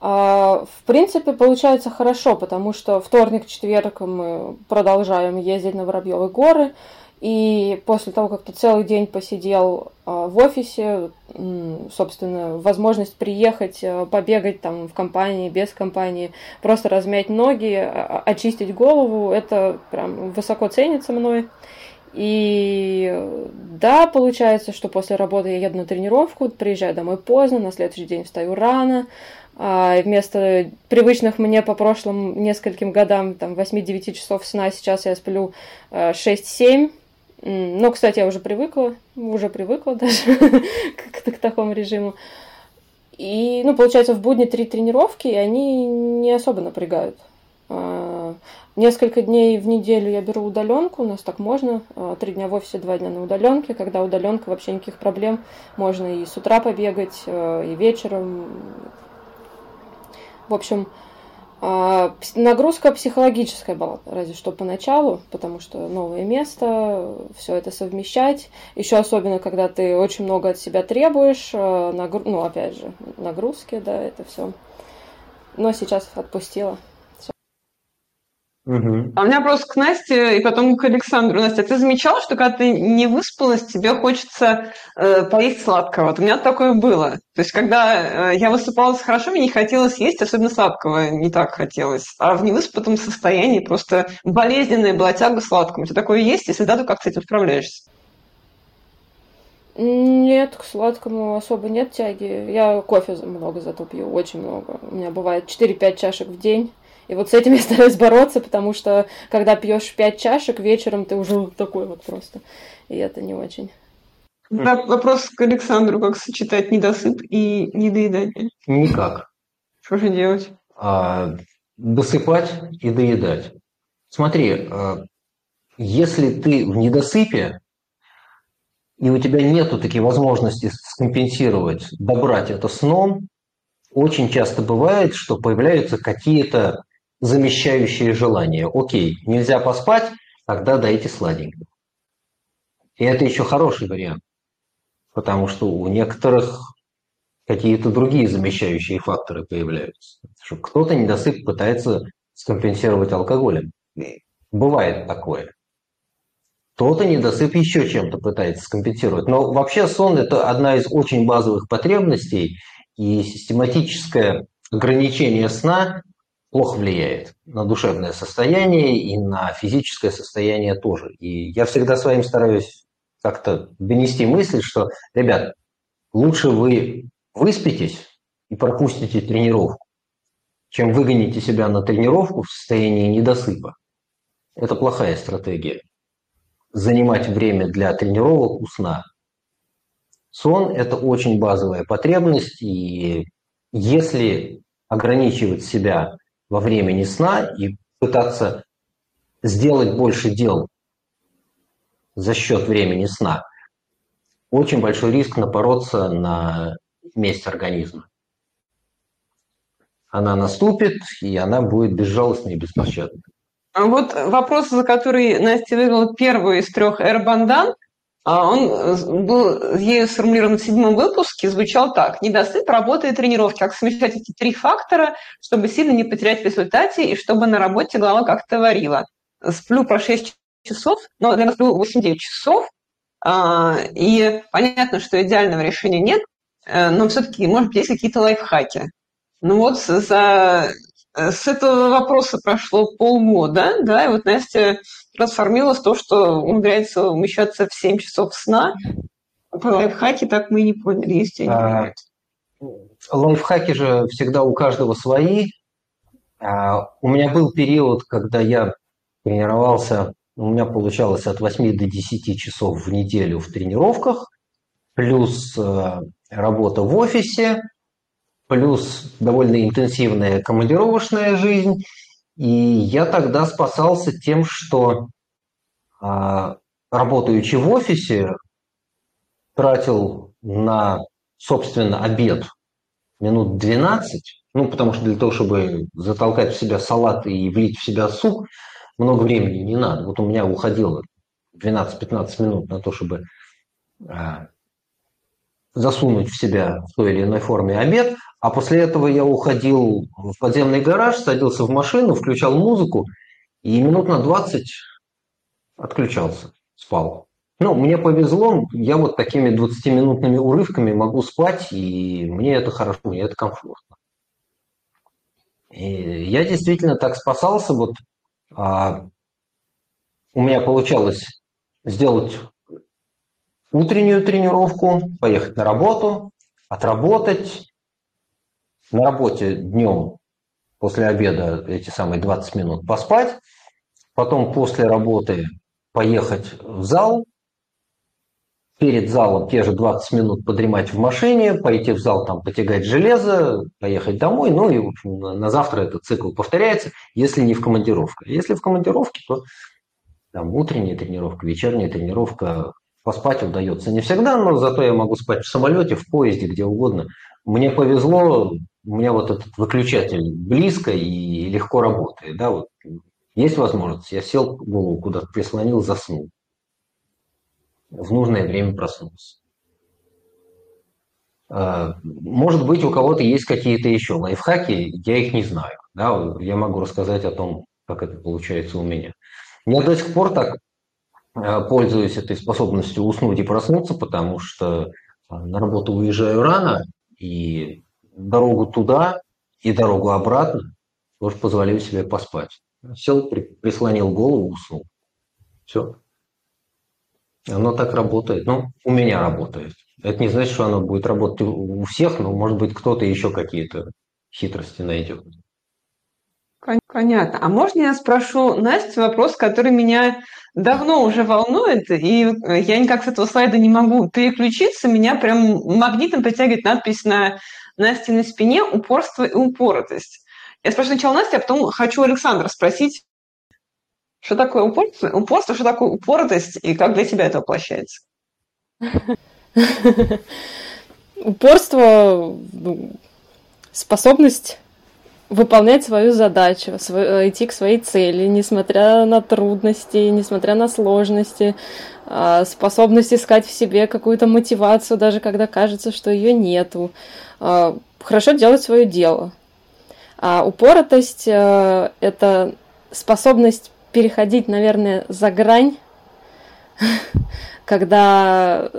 А, в принципе, получается хорошо, потому что вторник, четверг мы продолжаем ездить на Воробьевы горы. И после того, как ты целый день посидел а, в офисе, собственно, возможность приехать, а, побегать там в компании, без компании, просто размять ноги, а, очистить голову, это прям высоко ценится мной. И да, получается, что после работы я еду на тренировку, приезжаю домой поздно, на следующий день встаю рано, а вместо привычных мне по прошлым нескольким годам, там, 8-9 часов сна, сейчас я сплю 6-7, но, кстати, я уже привыкла, уже привыкла [LAUGHS] даже к, к такому режиму. И, ну, получается, в будни три тренировки, и они не особо напрягают. А, Э, несколько дней в неделю я беру удаленку, у нас так можно, э, три дня в офисе, два дня на удаленке, когда удаленка вообще никаких проблем, можно и с утра побегать, и вечером. В общем, а, нагрузка психологическая была, разве что поначалу, потому что новое место, все это совмещать. Еще особенно, когда ты очень много от себя требуешь, э, нагру... ну, опять же, нагрузки, да, это все. Но сейчас отпустила. Угу. А у меня вопрос к Насте и потом к Александру. Настя, ты замечала, что когда ты не выспалась, тебе хочется э, поесть сладкого? Вот у меня такое было. То есть, когда э, я высыпалась хорошо, мне не хотелось есть, особенно сладкого не так хотелось. А в невыспатом состоянии просто болезненная была тяга к сладкому. У тебя такое есть? Если да, то как с этим справляешься? Нет, к сладкому особо нет тяги. Я кофе много зато пью, очень много. У меня бывает 4-5 чашек в день. И вот с этим [LAUGHS] я стараюсь бороться, потому что когда пьешь пять чашек, вечером ты уже такой вот просто. И это не очень. Вопрос к Александру, как сочетать недосып и недоедание? Никак. Что же делать? А, досыпать и доедать. Смотри, а, если ты в недосыпе, и у тебя нету такой возможности скомпенсировать, добрать это сном, очень часто бывает, что появляются какие-то замещающие желания. Окей, нельзя поспать, тогда дайте сладенького. И это еще хороший вариант, потому что у некоторых какие-то другие замещающие факторы появляются. Что кто-то недосып пытается скомпенсировать алкоголем. Бывает такое. Кто-то недосып еще чем-то пытается скомпенсировать. Но вообще сон – это одна из очень базовых потребностей, и систематическое ограничение сна плохо влияет на душевное состояние и на физическое состояние тоже. И я всегда своим стараюсь как-то донести мысль, что, ребят, лучше вы выспитесь и пропустите тренировку, чем выгоните себя на тренировку в состоянии недосыпа. Это плохая стратегия. Занимать время для тренировок у сна. Сон – это очень базовая потребность, и если ограничивать себя во времени сна и пытаться сделать больше дел за счет времени сна, очень большой риск напороться на месть организма. Она наступит, и она будет безжалостной и беспощадной. А вот вопрос, за который Настя выиграла первый из трех Эрбандан, он э, был ею сформулирован в седьмом выпуске, звучал так. Недосып, работа и тренировки. Как совмещать эти три фактора, чтобы сильно не потерять в результате и чтобы на работе голова как-то варила. Сплю про 6 часов, но, наверное, сплю 8-9 часов, а, и понятно, что идеального решения нет, э, но все-таки, может быть, есть какие-то лайфхаки. Ну вот за с этого вопроса прошло полгода, да, и вот Настя трансформировалась в то, что умудряется умещаться в 7 часов сна. Про лайфхаки так мы и не поняли, есть они а, Лайфхаки же всегда у каждого свои. А, у меня был период, когда я тренировался, у меня получалось от 8 до 10 часов в неделю в тренировках, плюс э, работа в офисе, плюс довольно интенсивная командировочная жизнь. И я тогда спасался тем, что а, работаючи в офисе, тратил на, собственно, обед минут 12, ну, потому что для того, чтобы затолкать в себя салат и влить в себя суп, много времени не надо. Вот у меня уходило 12-15 минут на то, чтобы а, засунуть в себя в той или иной форме обед, а после этого я уходил в подземный гараж, садился в машину, включал музыку и минут на 20 отключался, спал. Ну, мне повезло, я вот такими 20-минутными урывками могу спать, и мне это хорошо, мне это комфортно. И я действительно так спасался. Вот а, у меня получалось сделать утреннюю тренировку, поехать на работу, отработать, на работе днем после обеда эти самые 20 минут поспать, потом после работы поехать в зал, перед залом те же 20 минут подремать в машине, пойти в зал там потягать железо, поехать домой, ну и в общем, на завтра этот цикл повторяется, если не в командировке. Если в командировке, то там утренняя тренировка, вечерняя тренировка, поспать удается не всегда, но зато я могу спать в самолете, в поезде, где угодно. Мне повезло, у меня вот этот выключатель близко и легко работает. Да, вот есть возможность, я сел голову куда-то прислонил, заснул в нужное время проснулся. А, может быть, у кого-то есть какие-то еще лайфхаки, я их не знаю. Да? Я могу рассказать о том, как это получается у меня. Я до сих пор так а, пользуюсь этой способностью уснуть и проснуться, потому что а, на работу уезжаю рано, и дорогу туда и дорогу обратно тоже позволяю себе поспать. Сел, прислонил голову, уснул. Все. Оно так работает. Ну, у меня работает. Это не значит, что оно будет работать у всех, но, может быть, кто-то еще какие-то хитрости найдет. Понятно. А можно я спрошу Настю вопрос, который меня давно уже волнует, и я никак с этого слайда не могу переключиться. Меня прям магнитом притягивает надпись на Настиной спине «Упорство и упоротость». Я спрашиваю сначала Настю, а потом хочу Александра спросить, что такое упорство, упорство, что такое упоротость, и как для тебя это воплощается? [LAUGHS] Упорство ну, – способность выполнять свою задачу, идти к своей цели, несмотря на трудности, несмотря на сложности, а, способность искать в себе какую-то мотивацию, даже когда кажется, что ее нету, а, хорошо делать свое дело. А упоротость э, – это способность переходить, наверное, за грань, [LAUGHS] когда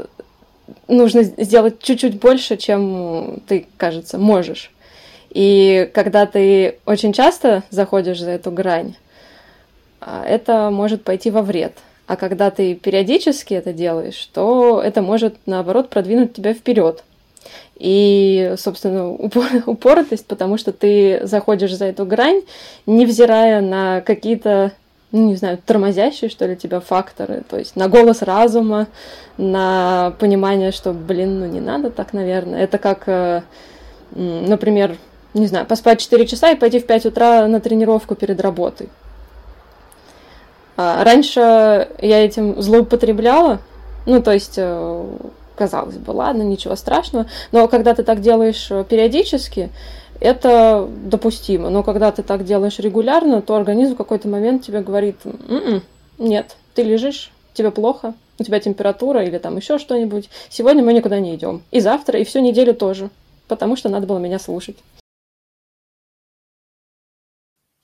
нужно сделать чуть-чуть больше, чем ты, кажется, можешь. И когда ты очень часто заходишь за эту грань, а, это может пойти во вред. А когда ты периодически это делаешь, то это может, наоборот, продвинуть тебя вперед. И, собственно, упор, [LAUGHS] упоротость, потому что ты заходишь за эту грань, невзирая на какие-то ну, не знаю, тормозящие, что ли, тебя факторы, то есть на голос разума, на понимание, что, блин, ну не надо так, наверное. Это как, э, например, не знаю, поспать 4 часа и пойти в 5 утра на тренировку перед работой. А раньше я этим злоупотребляла, ну, то есть, э, казалось бы, ладно, ничего страшного, но когда ты так делаешь э, периодически, это допустимо. Но когда ты так делаешь регулярно, то организм в какой-то момент тебе говорит, М-м, нет, ты лежишь, тебе плохо, у тебя температура или там еще что-нибудь. Сегодня мы никуда не идем. И завтра, и всю неделю тоже. Потому что надо было меня слушать.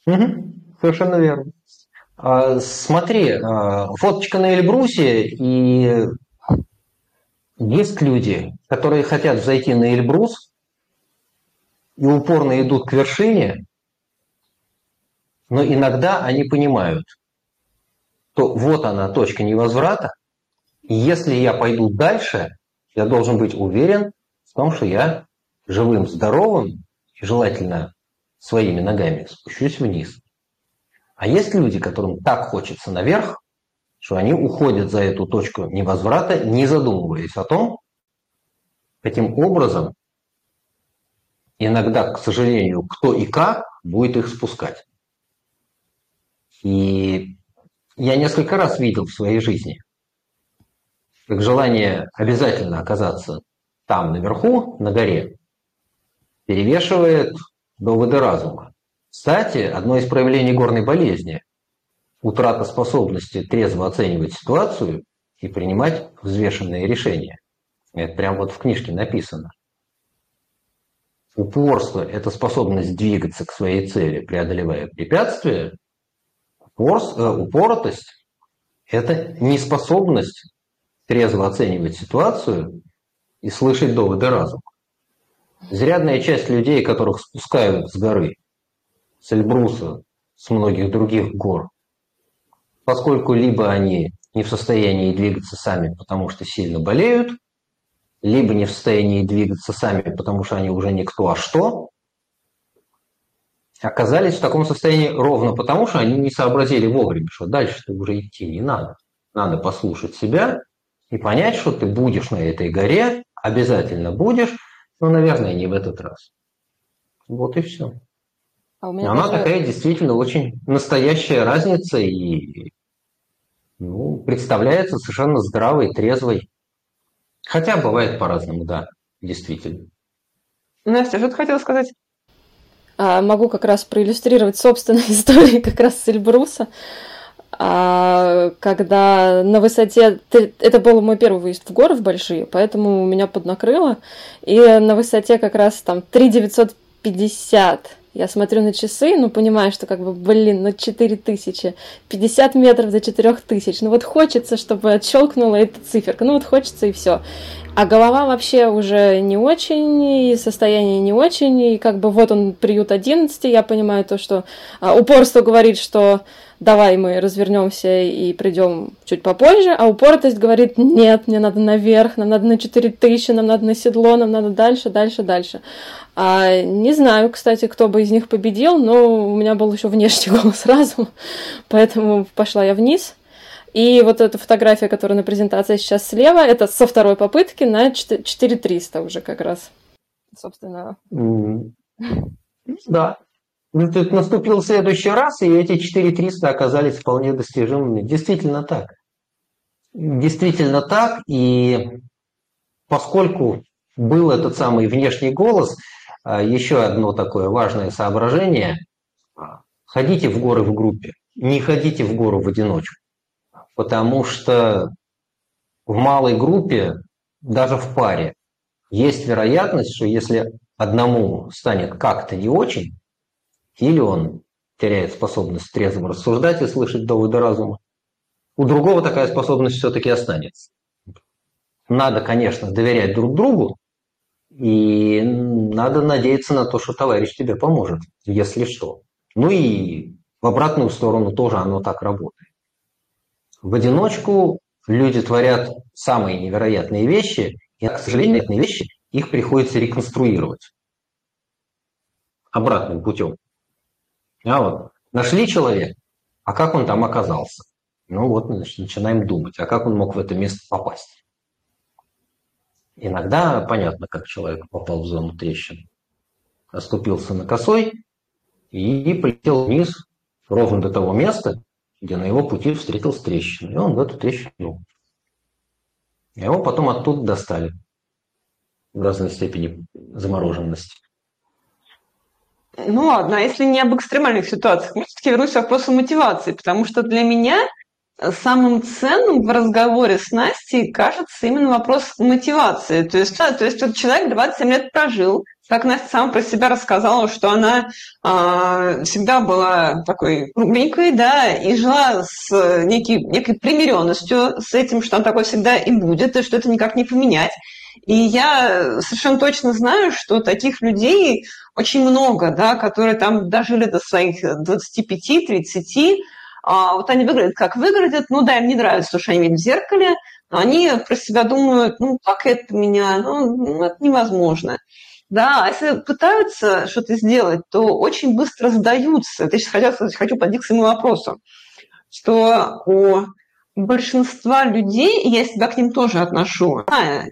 Угу, совершенно верно. А, смотри, а, фоточка на Эльбрусе, и есть люди, которые хотят зайти на Эльбрус, и упорно идут к вершине, но иногда они понимают, что вот она точка невозврата, и если я пойду дальше, я должен быть уверен в том, что я живым, здоровым и желательно своими ногами спущусь вниз. А есть люди, которым так хочется наверх, что они уходят за эту точку невозврата, не задумываясь о том, каким образом иногда, к сожалению, кто и как будет их спускать. И я несколько раз видел в своей жизни, как желание обязательно оказаться там наверху, на горе, перевешивает доводы разума. Кстати, одно из проявлений горной болезни – утрата способности трезво оценивать ситуацию и принимать взвешенные решения. Это прямо вот в книжке написано. Упорство – это способность двигаться к своей цели, преодолевая препятствия. Упорство, э, упоротость – это неспособность трезво оценивать ситуацию и слышать доводы разума. Зрядная часть людей, которых спускают с горы, с Эльбруса, с многих других гор, поскольку либо они не в состоянии двигаться сами, потому что сильно болеют – либо не в состоянии двигаться сами, потому что они уже никто, а что, оказались в таком состоянии ровно потому, что они не сообразили вовремя, что дальше-то уже идти не надо. Надо послушать себя и понять, что ты будешь на этой горе, обязательно будешь, но, наверное, не в этот раз. Вот и все. А у меня Она тоже... такая действительно очень настоящая разница и ну, представляется совершенно здравой, трезвой. Хотя бывает по-разному, да, действительно. Настя, что ты хотела сказать? А, могу как раз проиллюстрировать собственную [LAUGHS] историю как раз с Эльбруса. А, когда на высоте... Это был мой первый выезд в горы в большие, поэтому меня поднакрыло. И на высоте как раз там 3950 я смотрю на часы, ну, понимаю, что как бы, блин, ну, 4 тысячи, 50 метров до 4 тысяч. Ну, вот хочется, чтобы отщелкнула эта циферка. Ну, вот хочется и все. А голова вообще уже не очень, и состояние не очень, и как бы вот он, приют 11, я понимаю то, что а, упорство говорит, что давай мы развернемся и придем чуть попозже, а упоротость говорит, нет, мне надо наверх, нам надо на 4000, нам надо на седло, нам надо дальше, дальше, дальше. А, не знаю, кстати, кто бы из них победил, но у меня был еще внешний [LAUGHS] голос разума, поэтому пошла я вниз. И вот эта фотография, которая на презентации сейчас слева, это со второй попытки на 4300 уже как раз. Собственно. Да, ну, тут наступил следующий раз, и эти 4300 оказались вполне достижимыми. Действительно так. Действительно так, и поскольку был этот самый внешний голос, а, еще одно такое важное соображение. Ходите в горы в группе, не ходите в гору в одиночку. Потому что в малой группе, даже в паре, есть вероятность, что если одному станет как-то не очень, или он теряет способность трезво рассуждать и слышать доводы разума. У другого такая способность все-таки останется. Надо, конечно, доверять друг другу, и надо надеяться на то, что товарищ тебе поможет, если что. Ну и в обратную сторону тоже оно так работает. В одиночку люди творят самые невероятные вещи, и, к сожалению, эти вещи их приходится реконструировать обратным путем. А вот нашли человека, а как он там оказался? Ну вот, значит, начинаем думать, а как он мог в это место попасть? Иногда понятно, как человек попал в зону трещин. Оступился на косой и полетел вниз ровно до того места, где на его пути встретился трещина. И он в эту трещину. Его потом оттуда достали в разной степени замороженности. Ну ладно, а если не об экстремальных ситуациях, я все-таки вернусь к вопросу мотивации, потому что для меня самым ценным в разговоре с Настей кажется именно вопрос мотивации. То есть, то есть вот человек 27 лет прожил, как Настя сама про себя рассказала, что она э, всегда была такой кругленькой, да, и жила с некой, некой примиренностью с этим, что она такой всегда и будет, и что это никак не поменять. И я совершенно точно знаю, что таких людей очень много, да, которые там дожили до своих 25-30, а вот они выглядят как выглядят, ну да, им не нравится, что они видят в зеркале, но они про себя думают, ну как это меня, ну, ну это невозможно. Да, а если пытаются что-то сделать, то очень быстро сдаются. Я сейчас хочу, хочу подойти к своему вопросу, что у большинства людей, я себя к ним тоже отношу,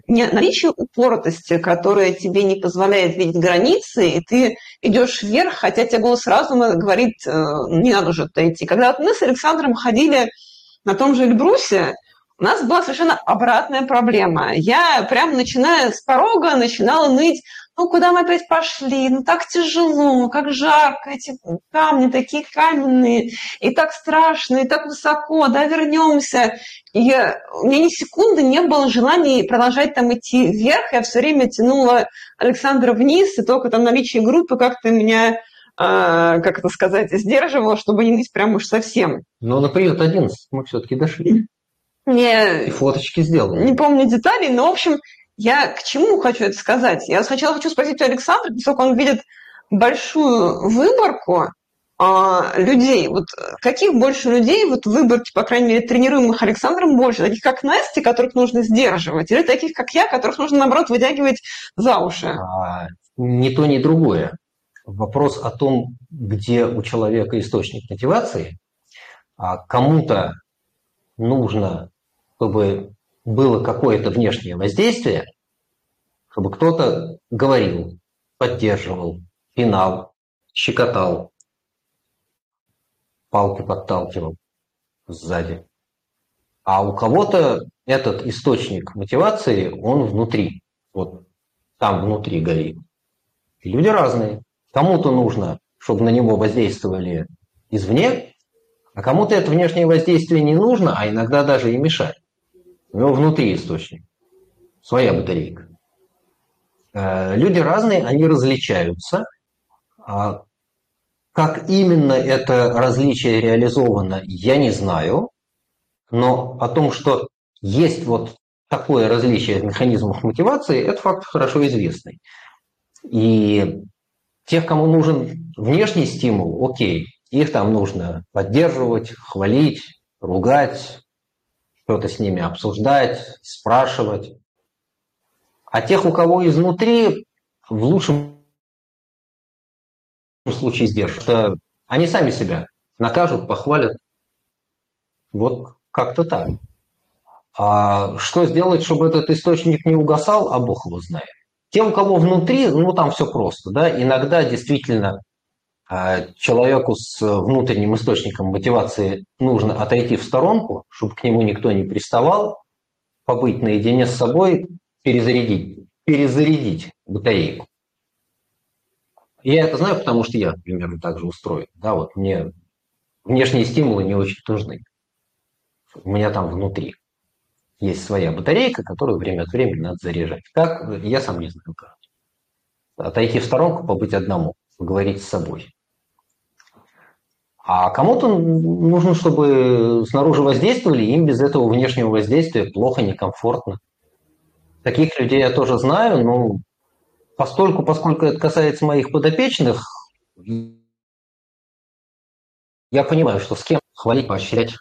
не наличие упоротости, которая тебе не позволяет видеть границы, и ты идешь вверх, хотя тебе голос разума говорит, э, не надо уже туда идти. Когда мы с Александром ходили на том же Эльбрусе, у нас была совершенно обратная проблема. Я прям начиная с порога начинала ныть, ну куда мы опять пошли, ну так тяжело, как жарко, эти камни такие каменные, и так страшно, и так высоко, да, вернемся. И я, у меня ни секунды не было желания продолжать там идти вверх, я все время тянула Александра вниз, и только там наличие группы как-то меня э, как это сказать, сдерживало, чтобы не быть прям уж совсем. Но на приют 11 мы все-таки дошли. Не, и фоточки сделаны. Не помню деталей, но, в общем, я к чему хочу это сказать? Я сначала хочу спросить у Александра, поскольку он видит большую выборку а, людей. Вот каких больше людей вот в выборке, по крайней мере, тренируемых Александром больше? Таких, как Настя, которых нужно сдерживать? Или таких, как я, которых нужно, наоборот, вытягивать за уши? А, ни то, ни другое. Вопрос о том, где у человека источник мотивации, а кому-то нужно чтобы было какое-то внешнее воздействие, чтобы кто-то говорил, поддерживал, пинал, щекотал, палки подталкивал сзади. А у кого-то этот источник мотивации, он внутри. Вот там внутри горит. И люди разные. Кому-то нужно, чтобы на него воздействовали извне, а кому-то это внешнее воздействие не нужно, а иногда даже и мешает. У него внутри источник. Своя батарейка. Э, люди разные, они различаются. А как именно это различие реализовано, я не знаю. Но о том, что есть вот такое различие в механизмах мотивации, это факт хорошо известный. И тех, кому нужен внешний стимул, окей, их там нужно поддерживать, хвалить, ругать, что-то с ними обсуждать, спрашивать. А тех, у кого изнутри, в лучшем случае сдержат. Что они сами себя накажут, похвалят. Вот как-то так. А что сделать, чтобы этот источник не угасал, а Бог его знает. Те, у кого внутри, ну там все просто. Да? Иногда действительно человеку с внутренним источником мотивации нужно отойти в сторонку, чтобы к нему никто не приставал, побыть наедине с собой, перезарядить, перезарядить батарейку. Я это знаю, потому что я примерно так же устроен. Да, вот мне внешние стимулы не очень нужны. У меня там внутри есть своя батарейка, которую время от времени надо заряжать. Как? Я сам не знаю как. Отойти в сторонку, побыть одному, поговорить с собой. А кому-то нужно, чтобы снаружи воздействовали, им без этого внешнего воздействия плохо, некомфортно. Таких людей я тоже знаю, но постольку, поскольку это касается моих подопечных, я понимаю, что с кем хвалить, поощрять,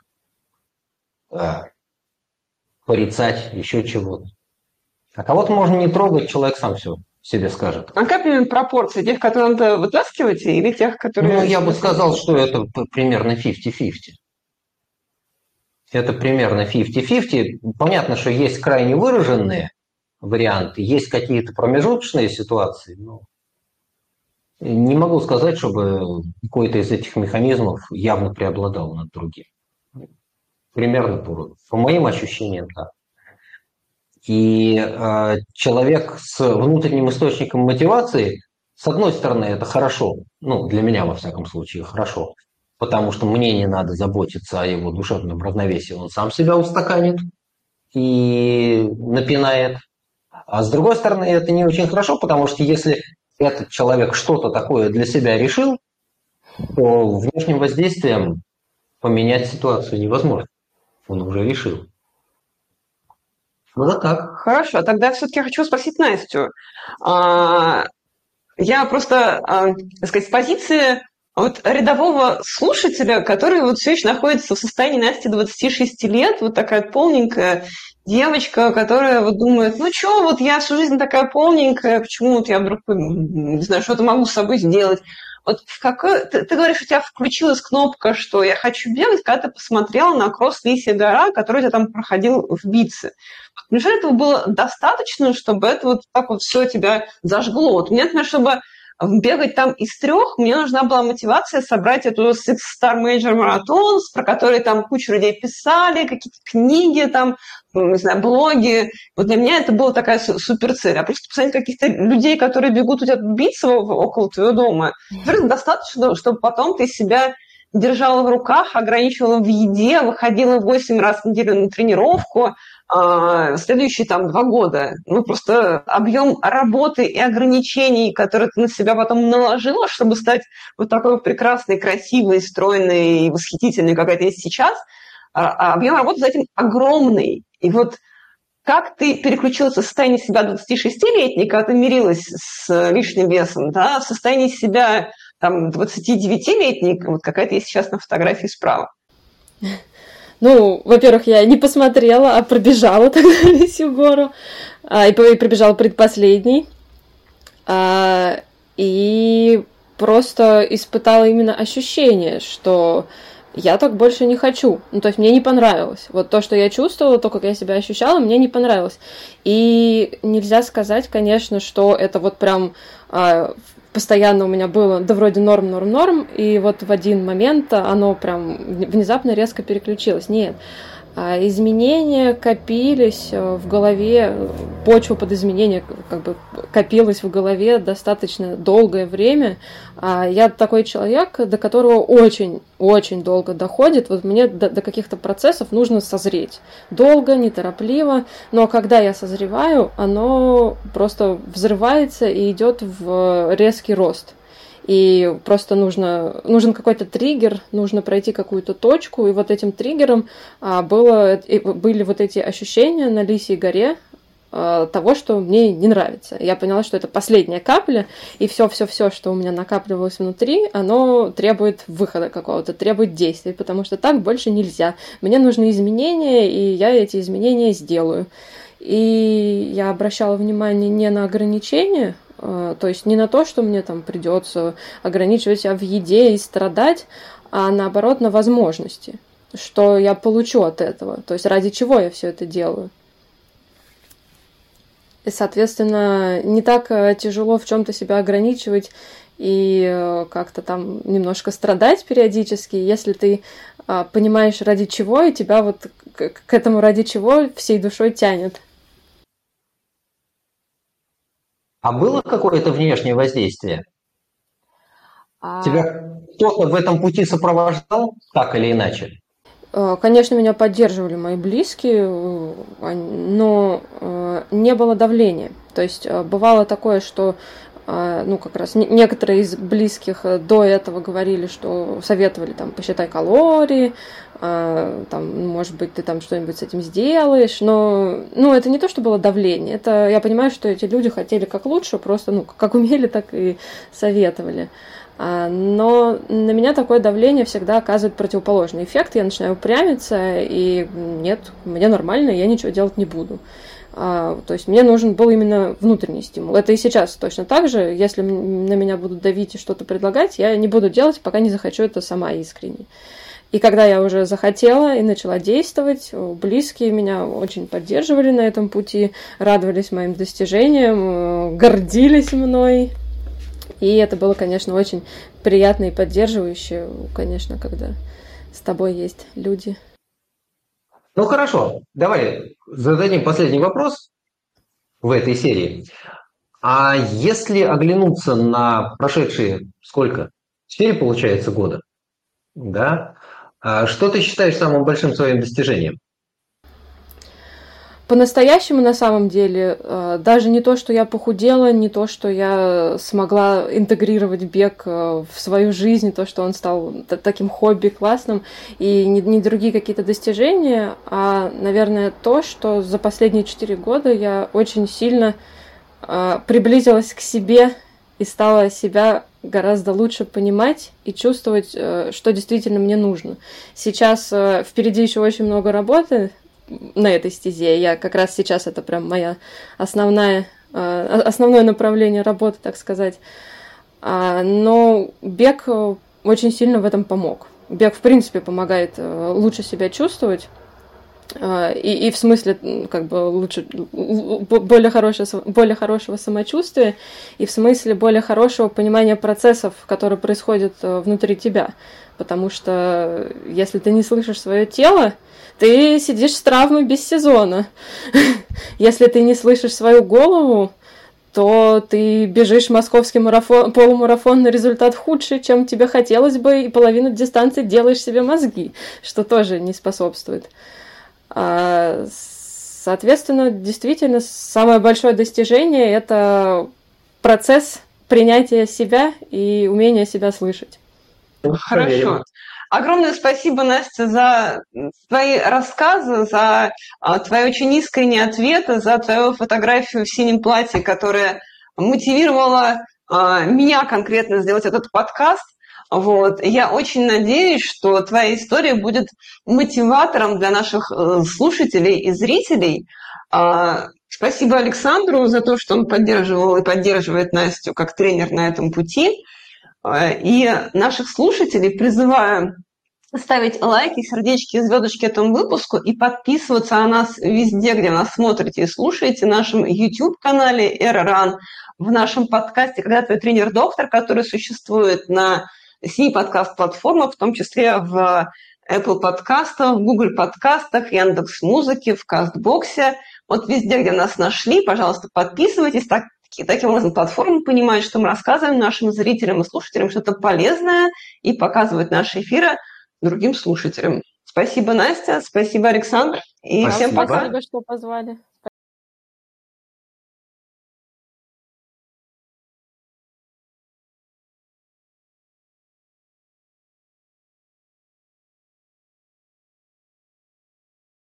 порицать, еще чего-то. А кого-то можно не трогать, человек сам все себе скажет. А как именно пропорции? Тех, которые надо вытаскивать, или тех, которые... Ну, я бы сказал, что это примерно 50-50. Это примерно 50-50. Понятно, что есть крайне выраженные варианты, есть какие-то промежуточные ситуации, но не могу сказать, чтобы какой-то из этих механизмов явно преобладал над другим. Примерно по, по моим ощущениям, да. И э, человек с внутренним источником мотивации, с одной стороны, это хорошо, ну, для меня, во всяком случае, хорошо, потому что мне не надо заботиться о его душевном равновесии, он сам себя устаканит и напинает. А с другой стороны, это не очень хорошо, потому что если этот человек что-то такое для себя решил, то внешним воздействием поменять ситуацию невозможно. Он уже решил. Вот так. Хорошо, тогда все-таки хочу спросить Настю. А, я просто, а, так сказать, с позиции вот рядового слушателя, который вот все еще находится в состоянии Насти 26 лет, вот такая полненькая девочка, которая вот думает, ну что, вот я всю жизнь такая полненькая, почему вот я вдруг, не знаю, что-то могу с собой сделать. Вот в какой... Ты, ты говоришь, у тебя включилась кнопка, что я хочу бегать, когда ты посмотрела на кросс Лисия гора, который у тебя там проходил в Битце. Неужели этого было достаточно, чтобы это вот так вот все тебя зажгло? Вот мне, например, чтобы бегать там из трех, мне нужна была мотивация собрать эту Six Star Major Marathons, про которые там кучу людей писали, какие-то книги там, ну, не знаю, блоги. Вот для меня это была такая супер цель. А просто посмотреть каких-то людей, которые бегут у тебя биться около твоего дома, достаточно, чтобы потом ты себя держала в руках, ограничивала в еде, выходила 8 раз в неделю на тренировку, следующие там два года. Ну, просто объем работы и ограничений, которые ты на себя потом наложила, чтобы стать вот такой прекрасной, красивой, стройной, восхитительной, какая ты есть сейчас, а, а объем работы за этим огромный. И вот как ты переключилась со состояния себя 26-летней, когда ты мирилась с лишним весом, да, в состояние себя там 29-летней, вот какая-то есть сейчас на фотографии справа? [LAUGHS] Ну, во-первых, я не посмотрела, а пробежала [LAUGHS] тогда всю гору. А, и, и пробежала предпоследний. А, и просто испытала именно ощущение, что я так больше не хочу. Ну, то есть мне не понравилось. Вот то, что я чувствовала, то, как я себя ощущала, мне не понравилось. И нельзя сказать, конечно, что это вот прям э, постоянно у меня было, да вроде норм, норм, норм, и вот в один момент оно прям внезапно резко переключилось. Нет. А изменения копились э, в голове, почва под изменения как бы копилась в голове достаточно долгое время. А я такой человек, до которого очень-очень долго доходит. Вот мне до, до каких-то процессов нужно созреть. Долго, неторопливо, но когда я созреваю, оно просто взрывается и идет в резкий рост и просто нужно, нужен какой-то триггер, нужно пройти какую-то точку, и вот этим триггером а, было, были вот эти ощущения на Лисьей горе, а, того, что мне не нравится. Я поняла, что это последняя капля, и все-все-все, что у меня накапливалось внутри, оно требует выхода какого-то, требует действий, потому что так больше нельзя. Мне нужны изменения, и я эти изменения сделаю. И я обращала внимание не на ограничения, то есть не на то, что мне там придется ограничивать себя в еде и страдать, а наоборот на возможности, что я получу от этого, то есть ради чего я все это делаю. И, соответственно, не так э, тяжело в чем-то себя ограничивать и э, как-то там немножко страдать периодически, если ты а, понимаешь, ради чего, и тебя вот к этому ради чего всей душой тянет. А было какое-то внешнее воздействие? А... Тебя кто-то в этом пути сопровождал, так или иначе? Э, конечно, меня поддерживали мои близкие, э, но э, не было давления. То есть бывало такое, что ну, как раз некоторые из близких до этого говорили, что советовали там посчитай калории, там, может быть, ты там что-нибудь с этим сделаешь, но, ну, это не то, что было давление, это, я понимаю, что эти люди хотели как лучше, просто, ну, как умели, [LAUGHS] так и советовали. А, но на меня такое давление всегда оказывает противоположный эффект, я начинаю упрямиться, и нет, мне нормально, я ничего делать не буду. А, то есть мне нужен был именно внутренний стимул. Это и сейчас точно так же. Если на меня будут давить и что-то предлагать, я не буду делать, пока не захочу это сама искренне. И когда я уже захотела и начала действовать, близкие меня очень поддерживали на этом пути, радовались моим достижениям, гордились мной. И это было, конечно, очень приятно и поддерживающе, конечно, когда с тобой есть люди. Ну хорошо, давай зададим последний вопрос в этой серии. А если оглянуться на прошедшие сколько? Четыре, получается, года, да? А что ты считаешь самым большим своим достижением? По-настоящему, на самом деле, э, даже не то, что я похудела, не то, что я смогла интегрировать бег э, в свою жизнь, то, что он стал таким хобби классным, и не, другие какие-то достижения, а, наверное, то, что за последние четыре года я очень сильно э, приблизилась к себе и стала себя гораздо лучше понимать и чувствовать, э, что действительно мне нужно. Сейчас э, впереди еще очень много работы на этой стезе. Я как раз сейчас это прям моя основная, э, [LAUGHS] основное направление работы, так сказать. А, но бег очень сильно в этом помог. Бег, в принципе, помогает лучше себя чувствовать и, и в смысле как бы лучше более хорошего, более хорошего самочувствия и в смысле более хорошего понимания процессов, которые происходят э, внутри тебя. Потому что если ты не слышишь свое тело, ты сидишь с травмой без сезона. [LAUGHS] Если ты не слышишь свою голову, то ты бежишь московский марафон, полумарафон на результат худший, чем тебе хотелось бы, и половину дистанции делаешь себе мозги, что тоже не способствует. А, соответственно, действительно, самое большое достижение – это процесс принятия себя и умения себя слышать. Хорошо. Огромное спасибо, Настя, за твои рассказы, за а, твои очень искренние ответы, за твою фотографию в синем платье, которая мотивировала а, меня конкретно сделать этот подкаст. Вот. Я очень надеюсь, что твоя история будет мотиватором для наших э, слушателей и зрителей. А, спасибо Александру за то, что он поддерживал и поддерживает Настю как тренер на этом пути. А, и наших слушателей призываю ставить лайки, сердечки, звездочки этому выпуску и подписываться на нас везде, где нас смотрите и слушаете, в нашем YouTube-канале Эроран, в нашем подкасте «Когда твой тренер-доктор», который существует на семи подкаст-платформах, в том числе в Apple подкастах, в Google подкастах, Яндекс Музыке, в Кастбоксе. Вот везде, где нас нашли, пожалуйста, подписывайтесь. Так, таким образом, платформа понимает, что мы рассказываем нашим зрителям и слушателям что-то полезное и показывает наши эфиры другим слушателям. Спасибо, Настя, спасибо, Александр, и спасибо. всем пока. Спасибо, что позвали.